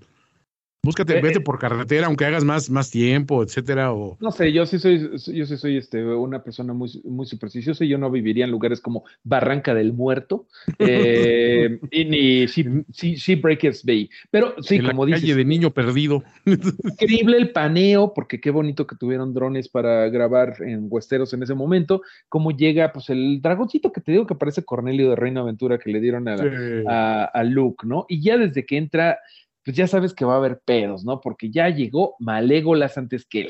búscate, Eh, vete eh. por carretera, aunque hagas más, más tiempo, etcétera, o No sé, yo sí soy, yo sí soy este, una persona muy, muy supersticiosa y yo no viviría en lugares como Barranca del Muerto eh, y ni Shipbreakers Bay. Pero sí, en la como calle dices, de niño perdido. increíble el paneo, porque qué bonito que tuvieron drones para grabar en Westeros en ese momento. Cómo llega, pues, el dragoncito que te digo que parece Cornelio de Reino Aventura que le dieron a, a, a Luke, ¿no? Y ya desde que entra, pues ya sabes que va a haber pedos, ¿no? Porque ya llegó Malégolas antes que él.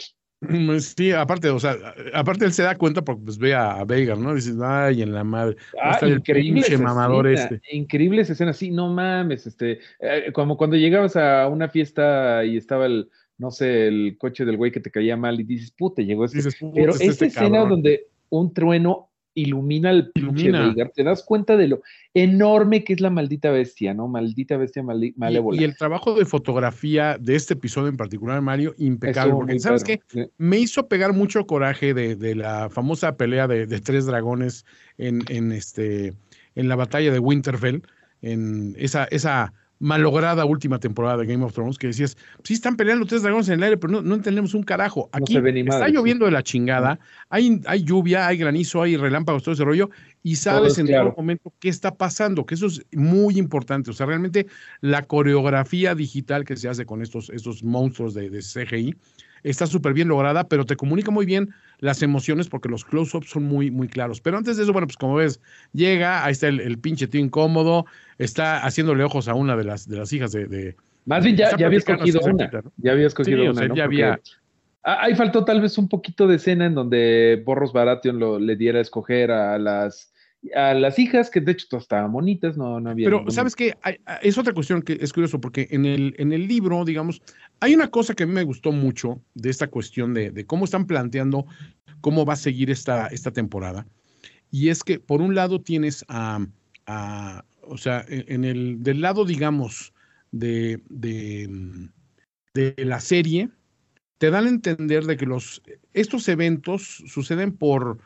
Sí, aparte, o sea, aparte él se da cuenta porque pues ve a, a Veigar, ¿no? Dices, ay, en la madre. Ah, está el increíble pinche esa mamador escena, este. increíble esa escena, sí, no mames, este, eh, como cuando llegabas a una fiesta y estaba el, no sé, el coche del güey que te caía mal y dices, puta, llegó este. Dices, Pero está esa este escena cabrón. donde un trueno ilumina al pinche. Veigar, te das cuenta de lo enorme que es la maldita bestia, ¿no? Maldita bestia Y- malévola. Y, el trabajo de fotografía de este episodio en particular, Mario, impecable. Porque, ¿sabes qué? sí. Me hizo pegar mucho coraje de, de la famosa pelea de, de tres dragones en, en, este, en la batalla de Winterfell, en esa, esa malograda última temporada de Game of Thrones, que decías, sí están peleando tres dragones en el aire, pero no, no entendemos un carajo. No Aquí se ve ni está madre, lloviendo de la chingada, hay, hay lluvia, hay granizo, hay relámpagos, todo ese rollo, y sabes es en claro. todo momento qué está pasando, que eso es muy importante. O sea, realmente la coreografía digital que se hace con estos, estos monstruos de, de CGI está súper bien lograda, pero te comunica muy bien las emociones porque los close-ups son muy, muy claros. Pero antes de eso, bueno, pues como ves, llega, ahí está el, el pinche tío incómodo, está haciéndole ojos a una de las, de las hijas de... de- Más bien ya, ya había escogido una, cerquita, ¿no? ya había escogido Sí, o una, sea, ¿no? ya había- Ah, Ahí faltó tal vez un poquito de escena en donde Borros Baratheon lo, le diera a escoger a las, a las hijas, que de hecho todas estaban bonitas, no, no había. Pero, ningún- ¿sabes qué? Hay- Es otra cuestión que es curioso, porque en el, en el libro, digamos, hay una cosa que a mí me gustó mucho de esta cuestión de, de cómo están planteando cómo va a seguir esta, esta temporada. Y es que, por un lado, tienes a, a- o sea, en el, del lado, digamos, de, de, de la serie, te dan a entender de que los, estos eventos suceden por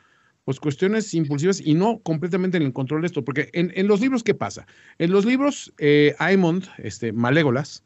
pues cuestiones impulsivas y no completamente en el control de esto, porque en, en los libros, ¿qué pasa? En los libros, eh, Aemond, este, Malégolas,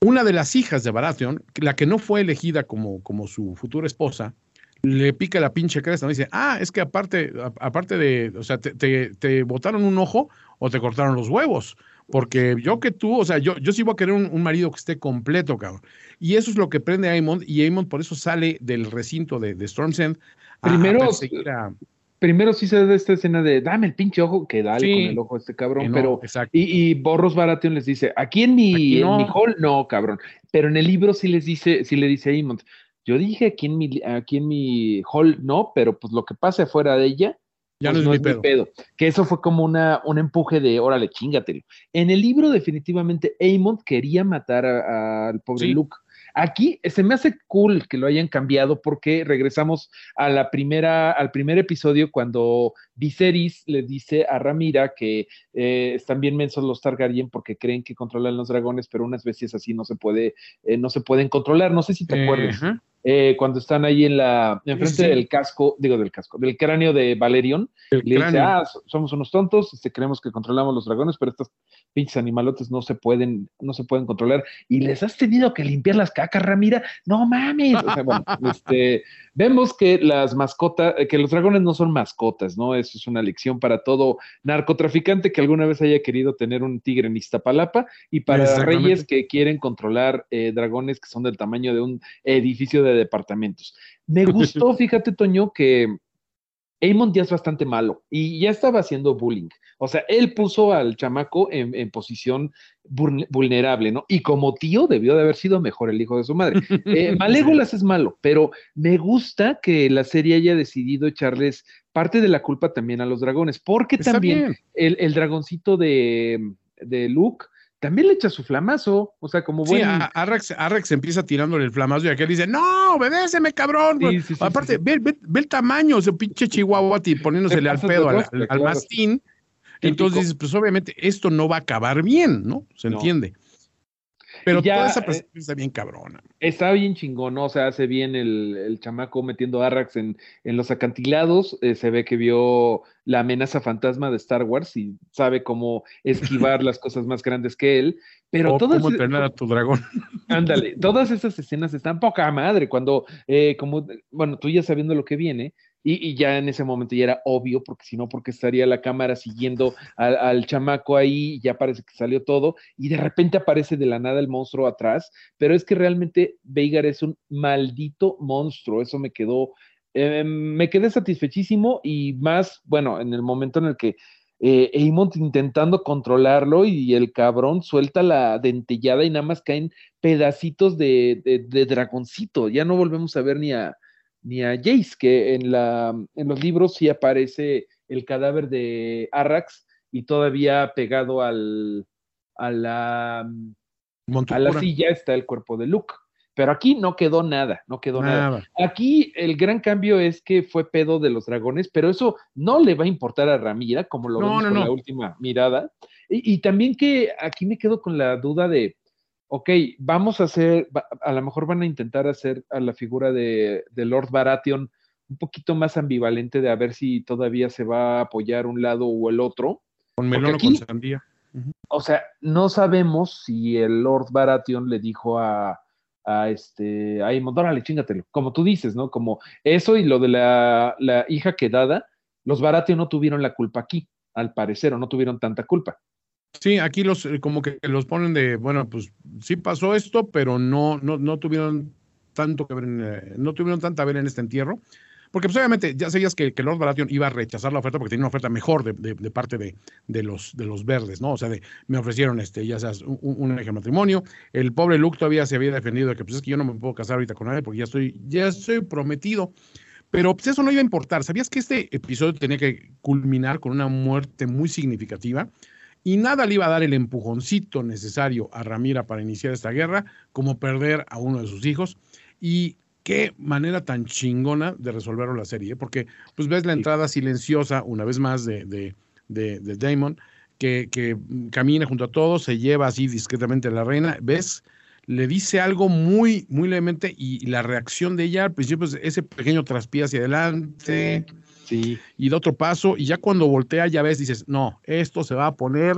una de las hijas de Baratheon, la que no fue elegida como, como su futura esposa, le pica la pinche cresta, ¿no? dice, ah, es que aparte, aparte de, o sea, te, te, te botaron un ojo o te cortaron los huevos, porque yo que tú, o sea, yo, yo sí voy a querer un, un marido que esté completo, cabrón. Y eso es lo que prende a Aemond, y Aemond por eso sale del recinto de, de Storm's End Primero, perseguir a- Primero sí se da esta escena de dame el pinche ojo, que dale Sí. con el ojo a este cabrón, no, pero. Y, y Borros Baratheon les dice, aquí en mi, Aquí no. en mi hall, no, cabrón. Pero en el libro sí les dice, sí le dice a Aemond, yo dije aquí en mi, aquí en mi hall, no, pero pues lo que pase afuera de ella, ya pues no es mi pedo. Que eso fue como una, un empuje de, órale, chingatelo. En el libro, definitivamente, Aemond quería matar al pobre Sí. Luke. Aquí se me hace cool que lo hayan cambiado porque regresamos a la primera, al primer episodio cuando Viserys le dice a Ramira que eh, están bien mensos los Targaryen porque creen que controlan los dragones, pero unas veces así no se puede, eh, no se pueden controlar. No sé si te acuerdas. Eh, cuando están ahí en la, enfrente Sí. del casco, digo del casco, del cráneo de Valerion, El le dice, ah, so- somos unos tontos, este, creemos que controlamos los dragones, pero estos pinches animalotes no se pueden, no se pueden controlar. Y les has tenido que limpiar las cacas, Ramira. No mames. O sea, bueno, este, vemos que las mascotas, que los dragones no son mascotas, ¿no? Es una lección para todo narcotraficante que alguna vez haya querido tener un tigre en Iztapalapa y para reyes que quieren controlar eh, dragones que son del tamaño de un edificio de departamentos. Me gustó, fíjate, Toño, que Aemon ya es bastante malo y ya estaba haciendo bullying. O sea, él puso al chamaco en, en posición vulne- vulnerable, ¿no? Y como tío debió de haber sido mejor el hijo de su madre. Eh, Malégolas es malo, pero me gusta que la serie haya decidido echarles parte de la culpa también a los dragones, porque Está también el, el dragoncito de, de Luke también le echa su flamazo, o sea, como Sí, buen... a- Arrax, Arrax empieza tirándole el flamazo y aquel dice, no, obedéceme, cabrón. Sí, güey". sí, sí, Aparte, sí, sí. Ve, ve- ve el tamaño, ese pinche chihuahua poniéndosele al pedo al, al- mastín. Entonces dices, pues obviamente esto no va a acabar bien, ¿no? Se No. entiende. Pero ya, toda esa eh, perspectiva está bien cabrona. Está bien chingón, ¿no? O sea, hace bien el, el chamaco metiendo Arrax en, en los acantilados. eh, se ve que vio la amenaza fantasma de Star Wars y sabe cómo esquivar las cosas más grandes que él. Pero o todas, cómo entrenar a tu dragón. ándale, todas esas escenas están poca madre. Cuando, eh, como, bueno, tú ya sabiendo lo que viene, y, ya en ese momento ya era obvio, porque si no, porque estaría la cámara siguiendo al, chamaco ahí, y ya parece que salió todo, y de repente aparece de la nada el monstruo atrás, pero es que realmente Veigar es un maldito monstruo, eso me quedó, eh, me quedé satisfechísimo y más, bueno, en el momento en el que eh, intentando controlarlo y el cabrón suelta la dentellada y nada más caen pedacitos de, de- de dragoncito, ya no volvemos a ver ni a, ni a Jace, que en, la, en los libros sí aparece el cadáver de Arrax y todavía pegado al, a la, a la Montucura. silla está el cuerpo de Luke. Pero aquí no quedó nada, no quedó nada. Nada. Aquí el gran cambio es que fue pedo de los dragones, pero eso no le va a importar a Ramira, como lo No, vemos no, con no. la última mirada. Y, y también que aquí me quedo con la duda de, ok, vamos a hacer, a lo mejor van a intentar hacer a la figura de, de Lord Baratheon un poquito más ambivalente de a ver si todavía se va a apoyar un lado o el otro. Con melón o aquí- con sandía. O sea, no sabemos si el Lord Baratheon le dijo a, a este, a Aemon, órale, chingatelo, como tú dices, ¿no? Como eso y lo de la, la hija quedada, los Baratheon no tuvieron la culpa aquí, al parecer, o no tuvieron tanta culpa. Sí, aquí los eh, como que los ponen de, bueno, pues sí pasó esto, pero no, no, no tuvieron tanto que ver, en, eh, no tuvieron tanta ver en este entierro. Porque pues obviamente ya sabías que, que Lord Baratheon iba a rechazar la oferta porque tenía una oferta mejor de, de- de parte de, de los, de los verdes, ¿no? O sea, de, me ofrecieron este, ya sabes, un, un eje matrimonio. El pobre Luke todavía se había defendido de que pues es que yo no me puedo casar ahorita con nadie porque ya estoy, ya estoy prometido. Pero pues eso no iba a importar. ¿Sabías que este episodio tenía que culminar con una muerte muy significativa? Y nada le iba a dar el empujoncito necesario a Ramira para iniciar esta guerra, como perder a uno de sus hijos. Y qué manera tan chingona de resolverlo la serie, ¿eh? porque pues ves la entrada silenciosa, una vez más, de, de, de, de Damon, que, que camina junto a todos, se lleva así discretamente a la reina, ves, le dice algo muy, muy levemente y, y la reacción de ella al principio es ese pequeño traspié hacia adelante Sí. Y da otro paso y ya cuando voltea ya ves, dices, no, esto se va a poner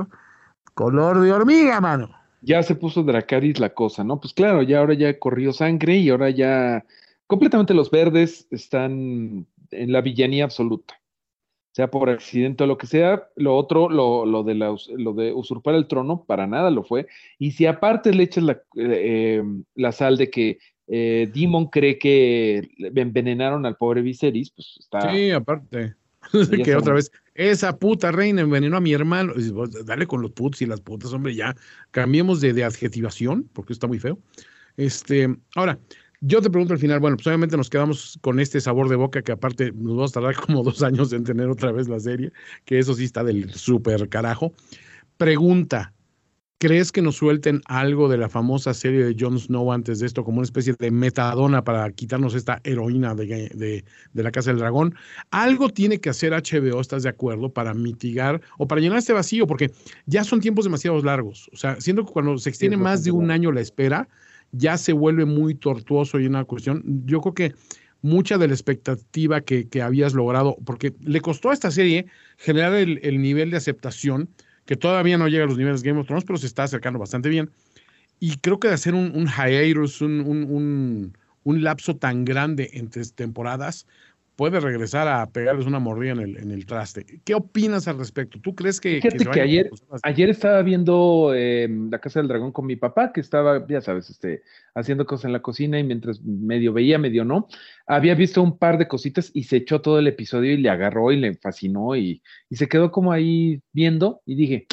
color de hormiga, mano. Ya se puso Dracaris la cosa, ¿no? Pues claro, ya ahora ya corrió sangre y ahora ya completamente los verdes están en la villanía absoluta. Sea por accidente o lo que sea, lo otro, lo, lo de, la lo de usurpar el trono, para nada lo fue. Y si aparte le echas la, eh, la sal de que eh, Demon cree que envenenaron al pobre Viserys, pues está. Sí, aparte. que otra vez, esa puta reina envenenó a mi hermano. "Vos, Dale con los putos y las putas, hombre, ya cambiemos de, de adjetivación, porque está muy feo. Este, ahora, yo te pregunto al final, bueno, pues obviamente nos quedamos con este sabor de boca que aparte nos vamos a tardar como dos años en tener otra vez la serie, que eso sí está del súper carajo. Pregunta, ¿Crees que nos suelten algo de la famosa serie de Jon Snow antes de esto, como una especie de metadona para quitarnos esta heroína de, de, de, la Casa del Dragón? Algo tiene que hacer HBO, ¿estás de acuerdo? Para mitigar o para llenar este vacío, porque ya son tiempos demasiado largos. O sea, siendo que cuando se extiende más de un año la espera, ya se vuelve muy tortuoso y una cuestión. Yo creo que mucha de la expectativa que, que habías logrado, porque le costó a esta serie generar el, el nivel de aceptación que todavía no llega a los niveles de Game of Thrones, pero se está acercando bastante bien. Y creo que de hacer un, un hiatus, un, un, un, lapso tan grande entre temporadas, puede regresar a pegarles una mordida en el, en el traste. ¿Qué opinas al respecto? ¿Tú crees que... Fíjate que, ayer, ayer estaba viendo eh, La Casa del Dragón con mi papá, que estaba, ya sabes, este, haciendo cosas en la cocina y mientras medio veía, medio no, había visto un par de cositas y se echó todo el episodio y le agarró y le fascinó y, y se quedó como ahí viendo y dije,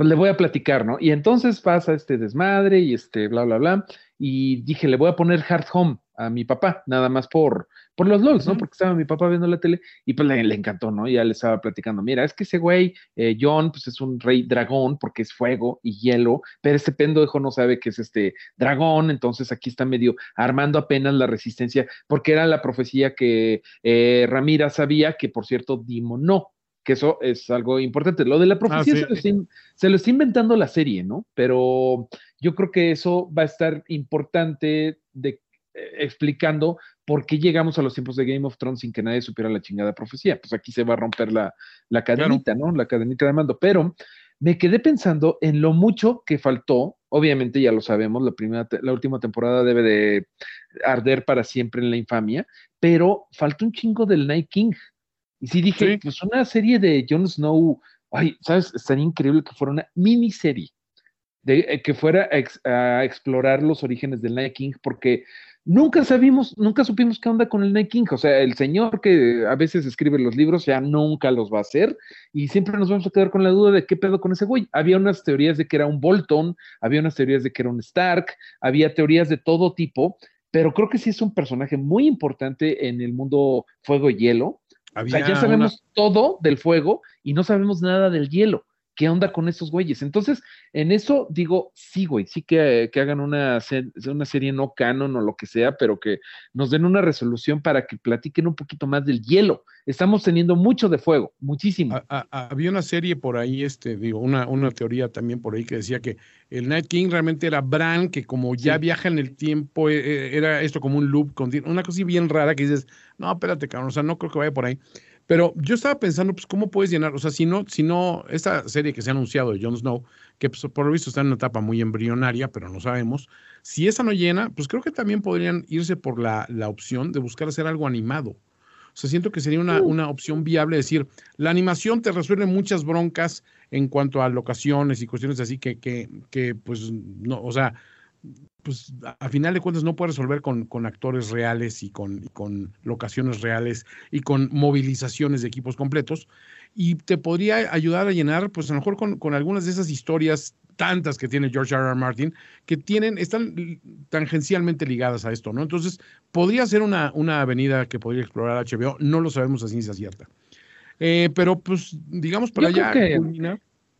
pues le voy a platicar, ¿no? Y entonces pasa este desmadre y este bla, bla, bla. Y dije, le voy a poner Hard Home a mi papá, nada más por, por los LOLs, ¿no? Porque estaba mi papá viendo la tele y pues le, le encantó, ¿no? Y ya le estaba platicando, mira, es que ese güey, eh, John, pues es un rey dragón porque es fuego y hielo, pero este pendejo no sabe que es este dragón, entonces aquí está medio armando apenas la resistencia, porque era la profecía que eh, Ramira sabía, que por cierto, Dimo no, que eso es algo importante. Lo de la profecía ah, sí. se, lo está, se, lo está, inventando la serie, ¿no? Pero yo creo que eso va a estar importante de explicando por qué llegamos a los tiempos de Game of Thrones sin que nadie supiera la chingada profecía. Pues aquí se va a romper la, la cadenita, claro. ¿no? La cadenita de mando. Pero me quedé pensando en lo mucho que faltó. Obviamente ya lo sabemos, la, primera, la última temporada debe de arder para siempre en la infamia, pero faltó un chingo del Night King. Y sí dije, sí. pues una serie de Jon Snow, ay, ¿sabes? Estaría increíble que fuera una miniserie. De, eh, que fuera a, ex, a, explorar los orígenes del Night King, porque nunca sabimos, nunca supimos qué onda con el Night King. O sea, el señor que a veces escribe los libros ya nunca los va a hacer y siempre nos vamos a quedar con la duda de qué pedo con ese güey. Había unas teorías de que era un Bolton, había unas teorías de que era un Stark, había teorías de todo tipo, pero creo que sí es un personaje muy importante en el mundo fuego y hielo. Había o sea, ya sabemos una... todo del fuego y no sabemos nada del hielo. ¿Qué onda con estos güeyes? Entonces, en eso digo, sí, güey, sí que, que hagan una, una, serie no canon o lo que sea, pero que nos den una resolución para que platiquen un poquito más del hielo. Estamos teniendo mucho de fuego, muchísimo. A, a, había una serie por ahí, este, digo, una, una teoría también por ahí que decía que el Night King realmente era Bran, que como ya sí. viaja en el tiempo, era esto como un loop, una cosa bien rara que dices, no, espérate, cabrón, o sea, no creo que vaya por ahí. Pero yo estaba pensando, pues, ¿cómo puedes llenar? O sea, si no, si no, esta serie que se ha anunciado de Jon Snow, que pues, por lo visto está en una etapa muy embrionaria, pero no sabemos, si esa no llena, pues creo que también podrían irse por la, la opción de buscar hacer algo animado. O sea, siento que sería una, una opción viable decir, la animación te resuelve muchas broncas en cuanto a locaciones y cuestiones así que, que, que pues, no, o sea, pues a final de cuentas no puede resolver con, con actores reales y con, y con, locaciones reales y con movilizaciones de equipos completos. Y te podría ayudar a llenar, pues a lo mejor con, con algunas de esas historias tantas que tiene George R. R. Martin, que tienen, están tangencialmente ligadas a esto, ¿no? Entonces, podría ser una, una avenida que podría explorar HBO, no lo sabemos a ciencia cierta. Eh, pero, pues, digamos, para allá. Que...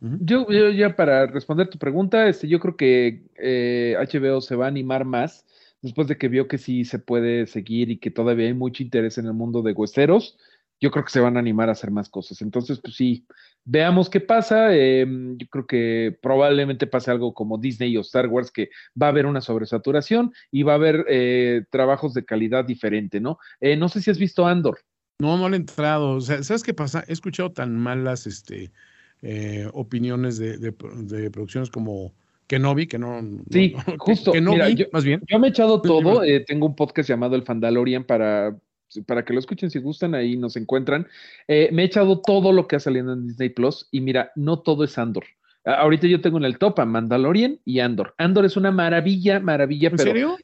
Yo, yo, ya para responder tu pregunta, este, yo creo que eh, HBO se va a animar más después de que vio que sí se puede seguir y que todavía hay mucho interés en el mundo de huesteros. Yo creo que se van a animar a hacer más cosas. Entonces, pues sí, veamos qué pasa. Eh, yo creo que probablemente pase algo como Disney o Star Wars, que va a haber una sobresaturación y va a haber eh, trabajos de calidad diferente, ¿no? Eh, no sé si has visto Andor. No, no le he entrado. O sea, ¿sabes qué pasa? He escuchado tan malas, este, eh, opiniones de, de, de, producciones como Kenobi, que no. Sí, no, justo. Kenobi, Mira, yo, más bien. Yo me he echado todo. Eh, tengo un podcast llamado El Fandalorian para, para que lo escuchen si gustan, ahí nos encuentran. Eh, me he echado todo lo que ha salido en Disney Plus y mira, no todo es Andor. Ahorita yo tengo en el top a Mandalorian y Andor. Andor es una maravilla, maravilla. ¿En pero, serio?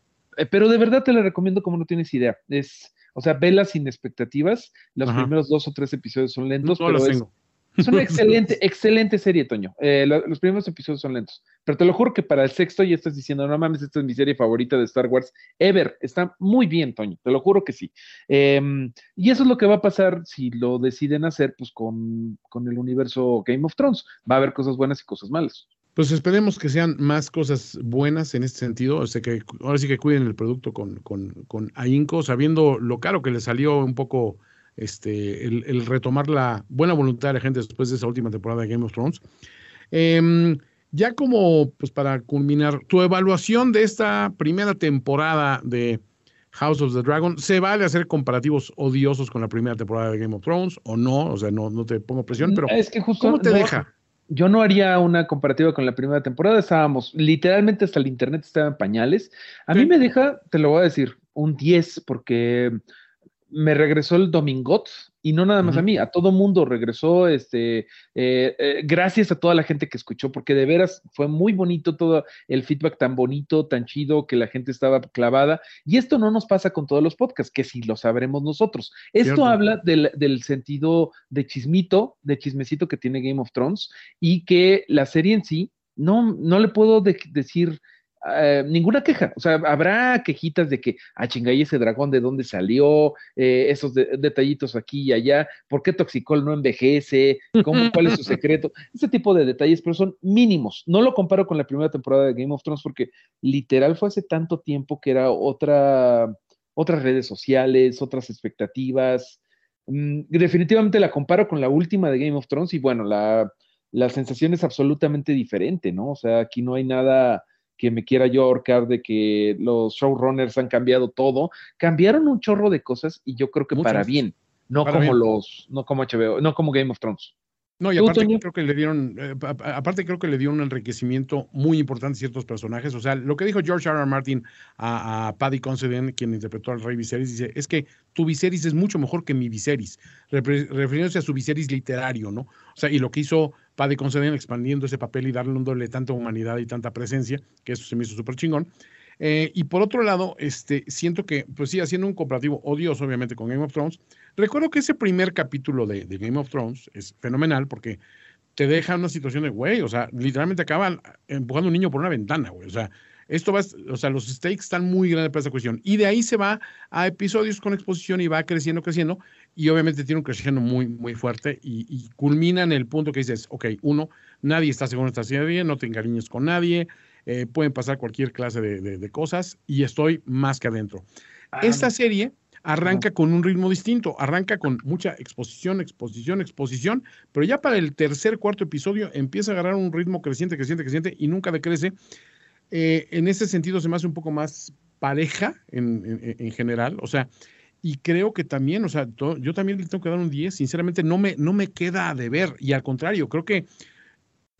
Pero de verdad te la recomiendo como no tienes idea. Es, o sea, vela sin expectativas. Los Ajá. primeros dos o tres episodios son lentos, no, pero es, tengo. Es una excelente, excelente serie, Toño. Eh, lo, los primeros episodios son lentos. Pero te lo juro que para el sexto ya estás diciendo, no mames, esta es mi serie favorita de Star Wars ever. Está muy bien, Toño. Te lo juro que sí. Eh, y eso es lo que va a pasar si lo deciden hacer, pues con, con el universo Game of Thrones. Va a haber cosas buenas y cosas malas. Pues esperemos que sean más cosas buenas en este sentido. O sea, que ahora sí que cuiden el producto con, con, con ahínco, sabiendo lo caro que le salió un poco este, el, el, retomar la buena voluntad de la gente después de esa última temporada de Game of Thrones. Eh, ya como, pues para culminar, tu evaluación de esta primera temporada de House of the Dragon, ¿se vale hacer comparativos odiosos con la primera temporada de Game of Thrones o no? O sea, no, no te pongo presión, pero es que justo ¿cómo te no, deja? Yo no haría una comparativa con la primera temporada, estábamos, literalmente hasta el internet estaba en pañales. A sí. mí me deja, te lo voy a decir, un 10, porque me regresó el Domingot y no nada más uh -huh. a mí, a todo mundo regresó, este, eh, eh, gracias a toda la gente que escuchó, porque de veras fue muy bonito todo el feedback tan bonito, tan chido, que la gente estaba clavada. Y esto no nos pasa con todos los podcasts, que sí lo sabremos nosotros. Esto Cierto. habla del, del, sentido de chismito, de chismecito que tiene Game of Thrones y que la serie en sí, no, no le puedo de decir Uh, ninguna queja, o sea, habrá quejitas de que, ah, chinga, ¿y ese dragón de dónde salió? Eh, esos de, detallitos aquí y allá, ¿por qué Toxicol no envejece? ¿Cómo, ¿Cuál es su secreto? Ese tipo de detalles, pero son mínimos. No lo comparo con la primera temporada de Game of Thrones porque literal fue hace tanto tiempo que era otra, otras redes sociales, otras expectativas. Mm, definitivamente la comparo con la última de Game of Thrones y bueno, la, la sensación es absolutamente diferente, ¿no? O sea, aquí no hay nada que me quiera yo ahorcar de que los showrunners han cambiado todo. Cambiaron un chorro de cosas y yo creo que Muchas. para bien, no para como bien. los, no como HBO, no como Game of Thrones. No, y aparte creo que le dieron, eh, aparte creo que le dio un enriquecimiento muy importante a ciertos personajes. O sea, lo que dijo George R. R. Martin a, a Paddy Considine, quien interpretó al rey Viserys, dice, es que tu Viserys es mucho mejor que mi Viserys, refiriéndose a su Viserys literario, ¿no? O sea, y lo que hizo Paddy Considine expandiendo ese papel y dándole tanta humanidad y tanta presencia, que eso se me hizo súper chingón. Eh, y por otro lado, este, siento que, pues sí, haciendo un comparativo odioso, obviamente, con Game of Thrones, recuerdo que ese primer capítulo de, de Game of Thrones es fenomenal porque te deja una situación de, güey, o sea, literalmente acaban empujando a un niño por una ventana, güey, o sea, esto va, o sea, los stakes están muy grandes para esta cuestión. Y de ahí se va a episodios con exposición y va creciendo, creciendo, y obviamente tiene un crecimiento muy, muy fuerte y, y culmina en el punto que dices, ok, uno, nadie está seguro en esta serie, no te encariñes con nadie, eh, pueden pasar cualquier clase de, de, de, cosas y estoy más que adentro. Ah, Esta serie arranca con un ritmo distinto, arranca con mucha exposición, exposición, exposición, pero ya para el tercer, cuarto episodio empieza a agarrar un ritmo creciente, creciente, creciente y nunca decrece. Eh, en ese sentido se me hace un poco más pareja en, en, en general, o sea, y creo que también, o sea, to, yo también le tengo que dar un 10, sinceramente no me, no me queda de ver, y al contrario, creo que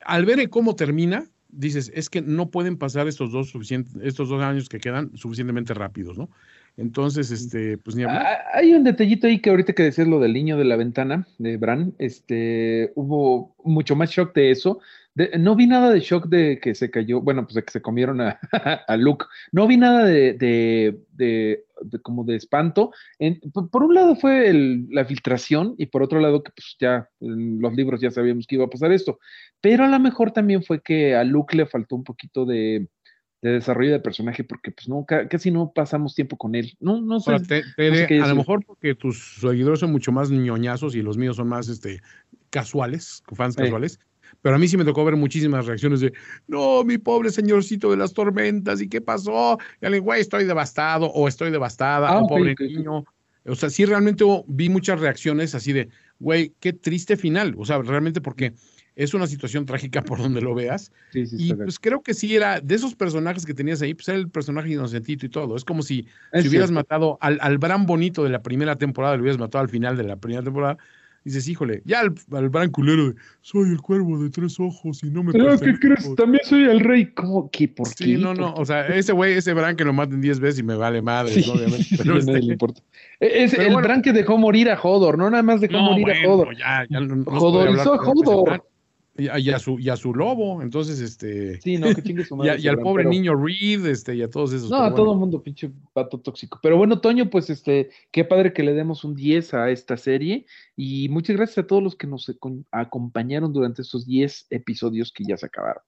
al ver cómo termina, dices, es que no pueden pasar estos dos, estos dos años que quedan suficientemente rápidos, ¿no? Entonces, este, pues ni hablar. Hay un detallito ahí que ahorita que decías lo del niño de la ventana de Bran, este, hubo mucho más shock de eso. De, no vi nada de shock de que se cayó, bueno, pues de que se comieron a, a Luke. No vi nada de, de, de, de como de espanto. En, por un lado fue el, la filtración y por otro lado que pues ya en los libros ya sabíamos que iba a pasar esto. Pero a lo mejor también fue que a Luke le faltó un poquito de, de desarrollo de personaje porque pues no, casi no pasamos tiempo con él. No, no sé. Te, te, no sé a lo mejor porque tus seguidores son mucho más ñoñazos y los míos son más este, casuales, fans casuales. Pero a mí sí me tocó ver muchísimas reacciones de, no, mi pobre señorcito de las tormentas, ¿y qué pasó? Y alguien, güey, estoy devastado, o estoy devastada, ah, o pobre okay, niño. O sea, sí realmente vi muchas reacciones así de, güey, qué triste final. O sea, realmente porque es una situación trágica por donde lo veas. Sí, sí, y pues creo que sí era, de esos personajes que tenías ahí, pues era el personaje inocentito y todo. Es como si, si hubieras matado al, al Bran bonito de la primera temporada, lo hubieras matado al final de la primera temporada. Dices, híjole, ya al, al Bran culero de, soy el cuervo de tres ojos y no me Pero ¿qué crees? También soy el rey. ¿Cómo que? ¿Por qué? Sí, no, no, o sea, ese güey, ese Bran que lo maten diez veces y me vale madre, sí, obviamente. Pero este... le importa. Es pero el bueno, Bran que dejó morir a Hodor, no nada más dejó no, morir bueno, a Hodor. Ya, no, a Hodor. Y a, y a, su, y a su lobo, entonces, este. Sí, no, que chingue su madre. y, a, y al pobre pero... niño Reed, este, y a todos esos. No, a bueno. todo el mundo, pinche pato tóxico. Pero bueno, Toño, pues, este, qué padre que le demos un 10 a esta serie. Y muchas gracias a todos los que nos acompañaron durante estos 10 episodios que ya se acabaron.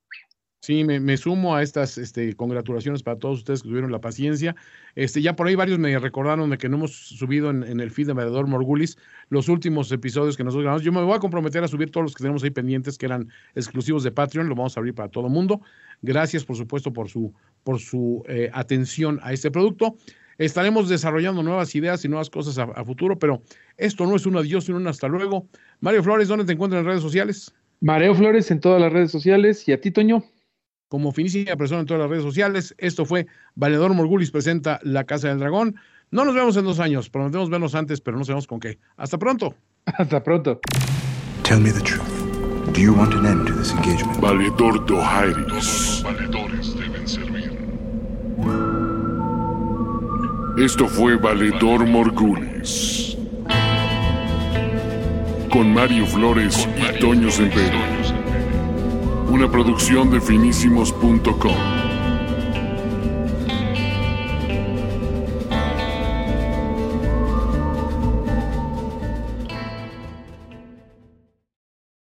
Sí, me, sumo a estas este, congratulaciones para todos ustedes que tuvieron la paciencia. Este, ya por ahí varios me recordaron de que no hemos subido en, el feed de Mediador Morgulis los últimos episodios que nosotros grabamos. Yo me voy a comprometer a subir todos los que tenemos ahí pendientes, que eran exclusivos de Patreon. Lo vamos a abrir para todo mundo. Gracias, por supuesto, por su, por su eh, atención a este producto. Estaremos desarrollando nuevas ideas y nuevas cosas a, a, futuro, pero esto no es un adiós, sino un hasta luego. Mario Flores, ¿dónde te encuentras en redes sociales? Mareo Flores en todas las redes sociales. ¿Y a ti, Toño? Como finísima persona en todas las redes sociales. Esto fue Valedor Morgulis presenta La Casa del Dragón. No nos vemos en dos años, prometemos vernos antes, pero no sabemos con qué. Hasta pronto. Hasta pronto. Tell me the truth. Do you want an end to this engagement? Valedor Dohairis. Los valedores deben servir. Esto fue Valedor Morgulis. Con Mario Flores y Toño Sempere. Una producción de finísimos.com.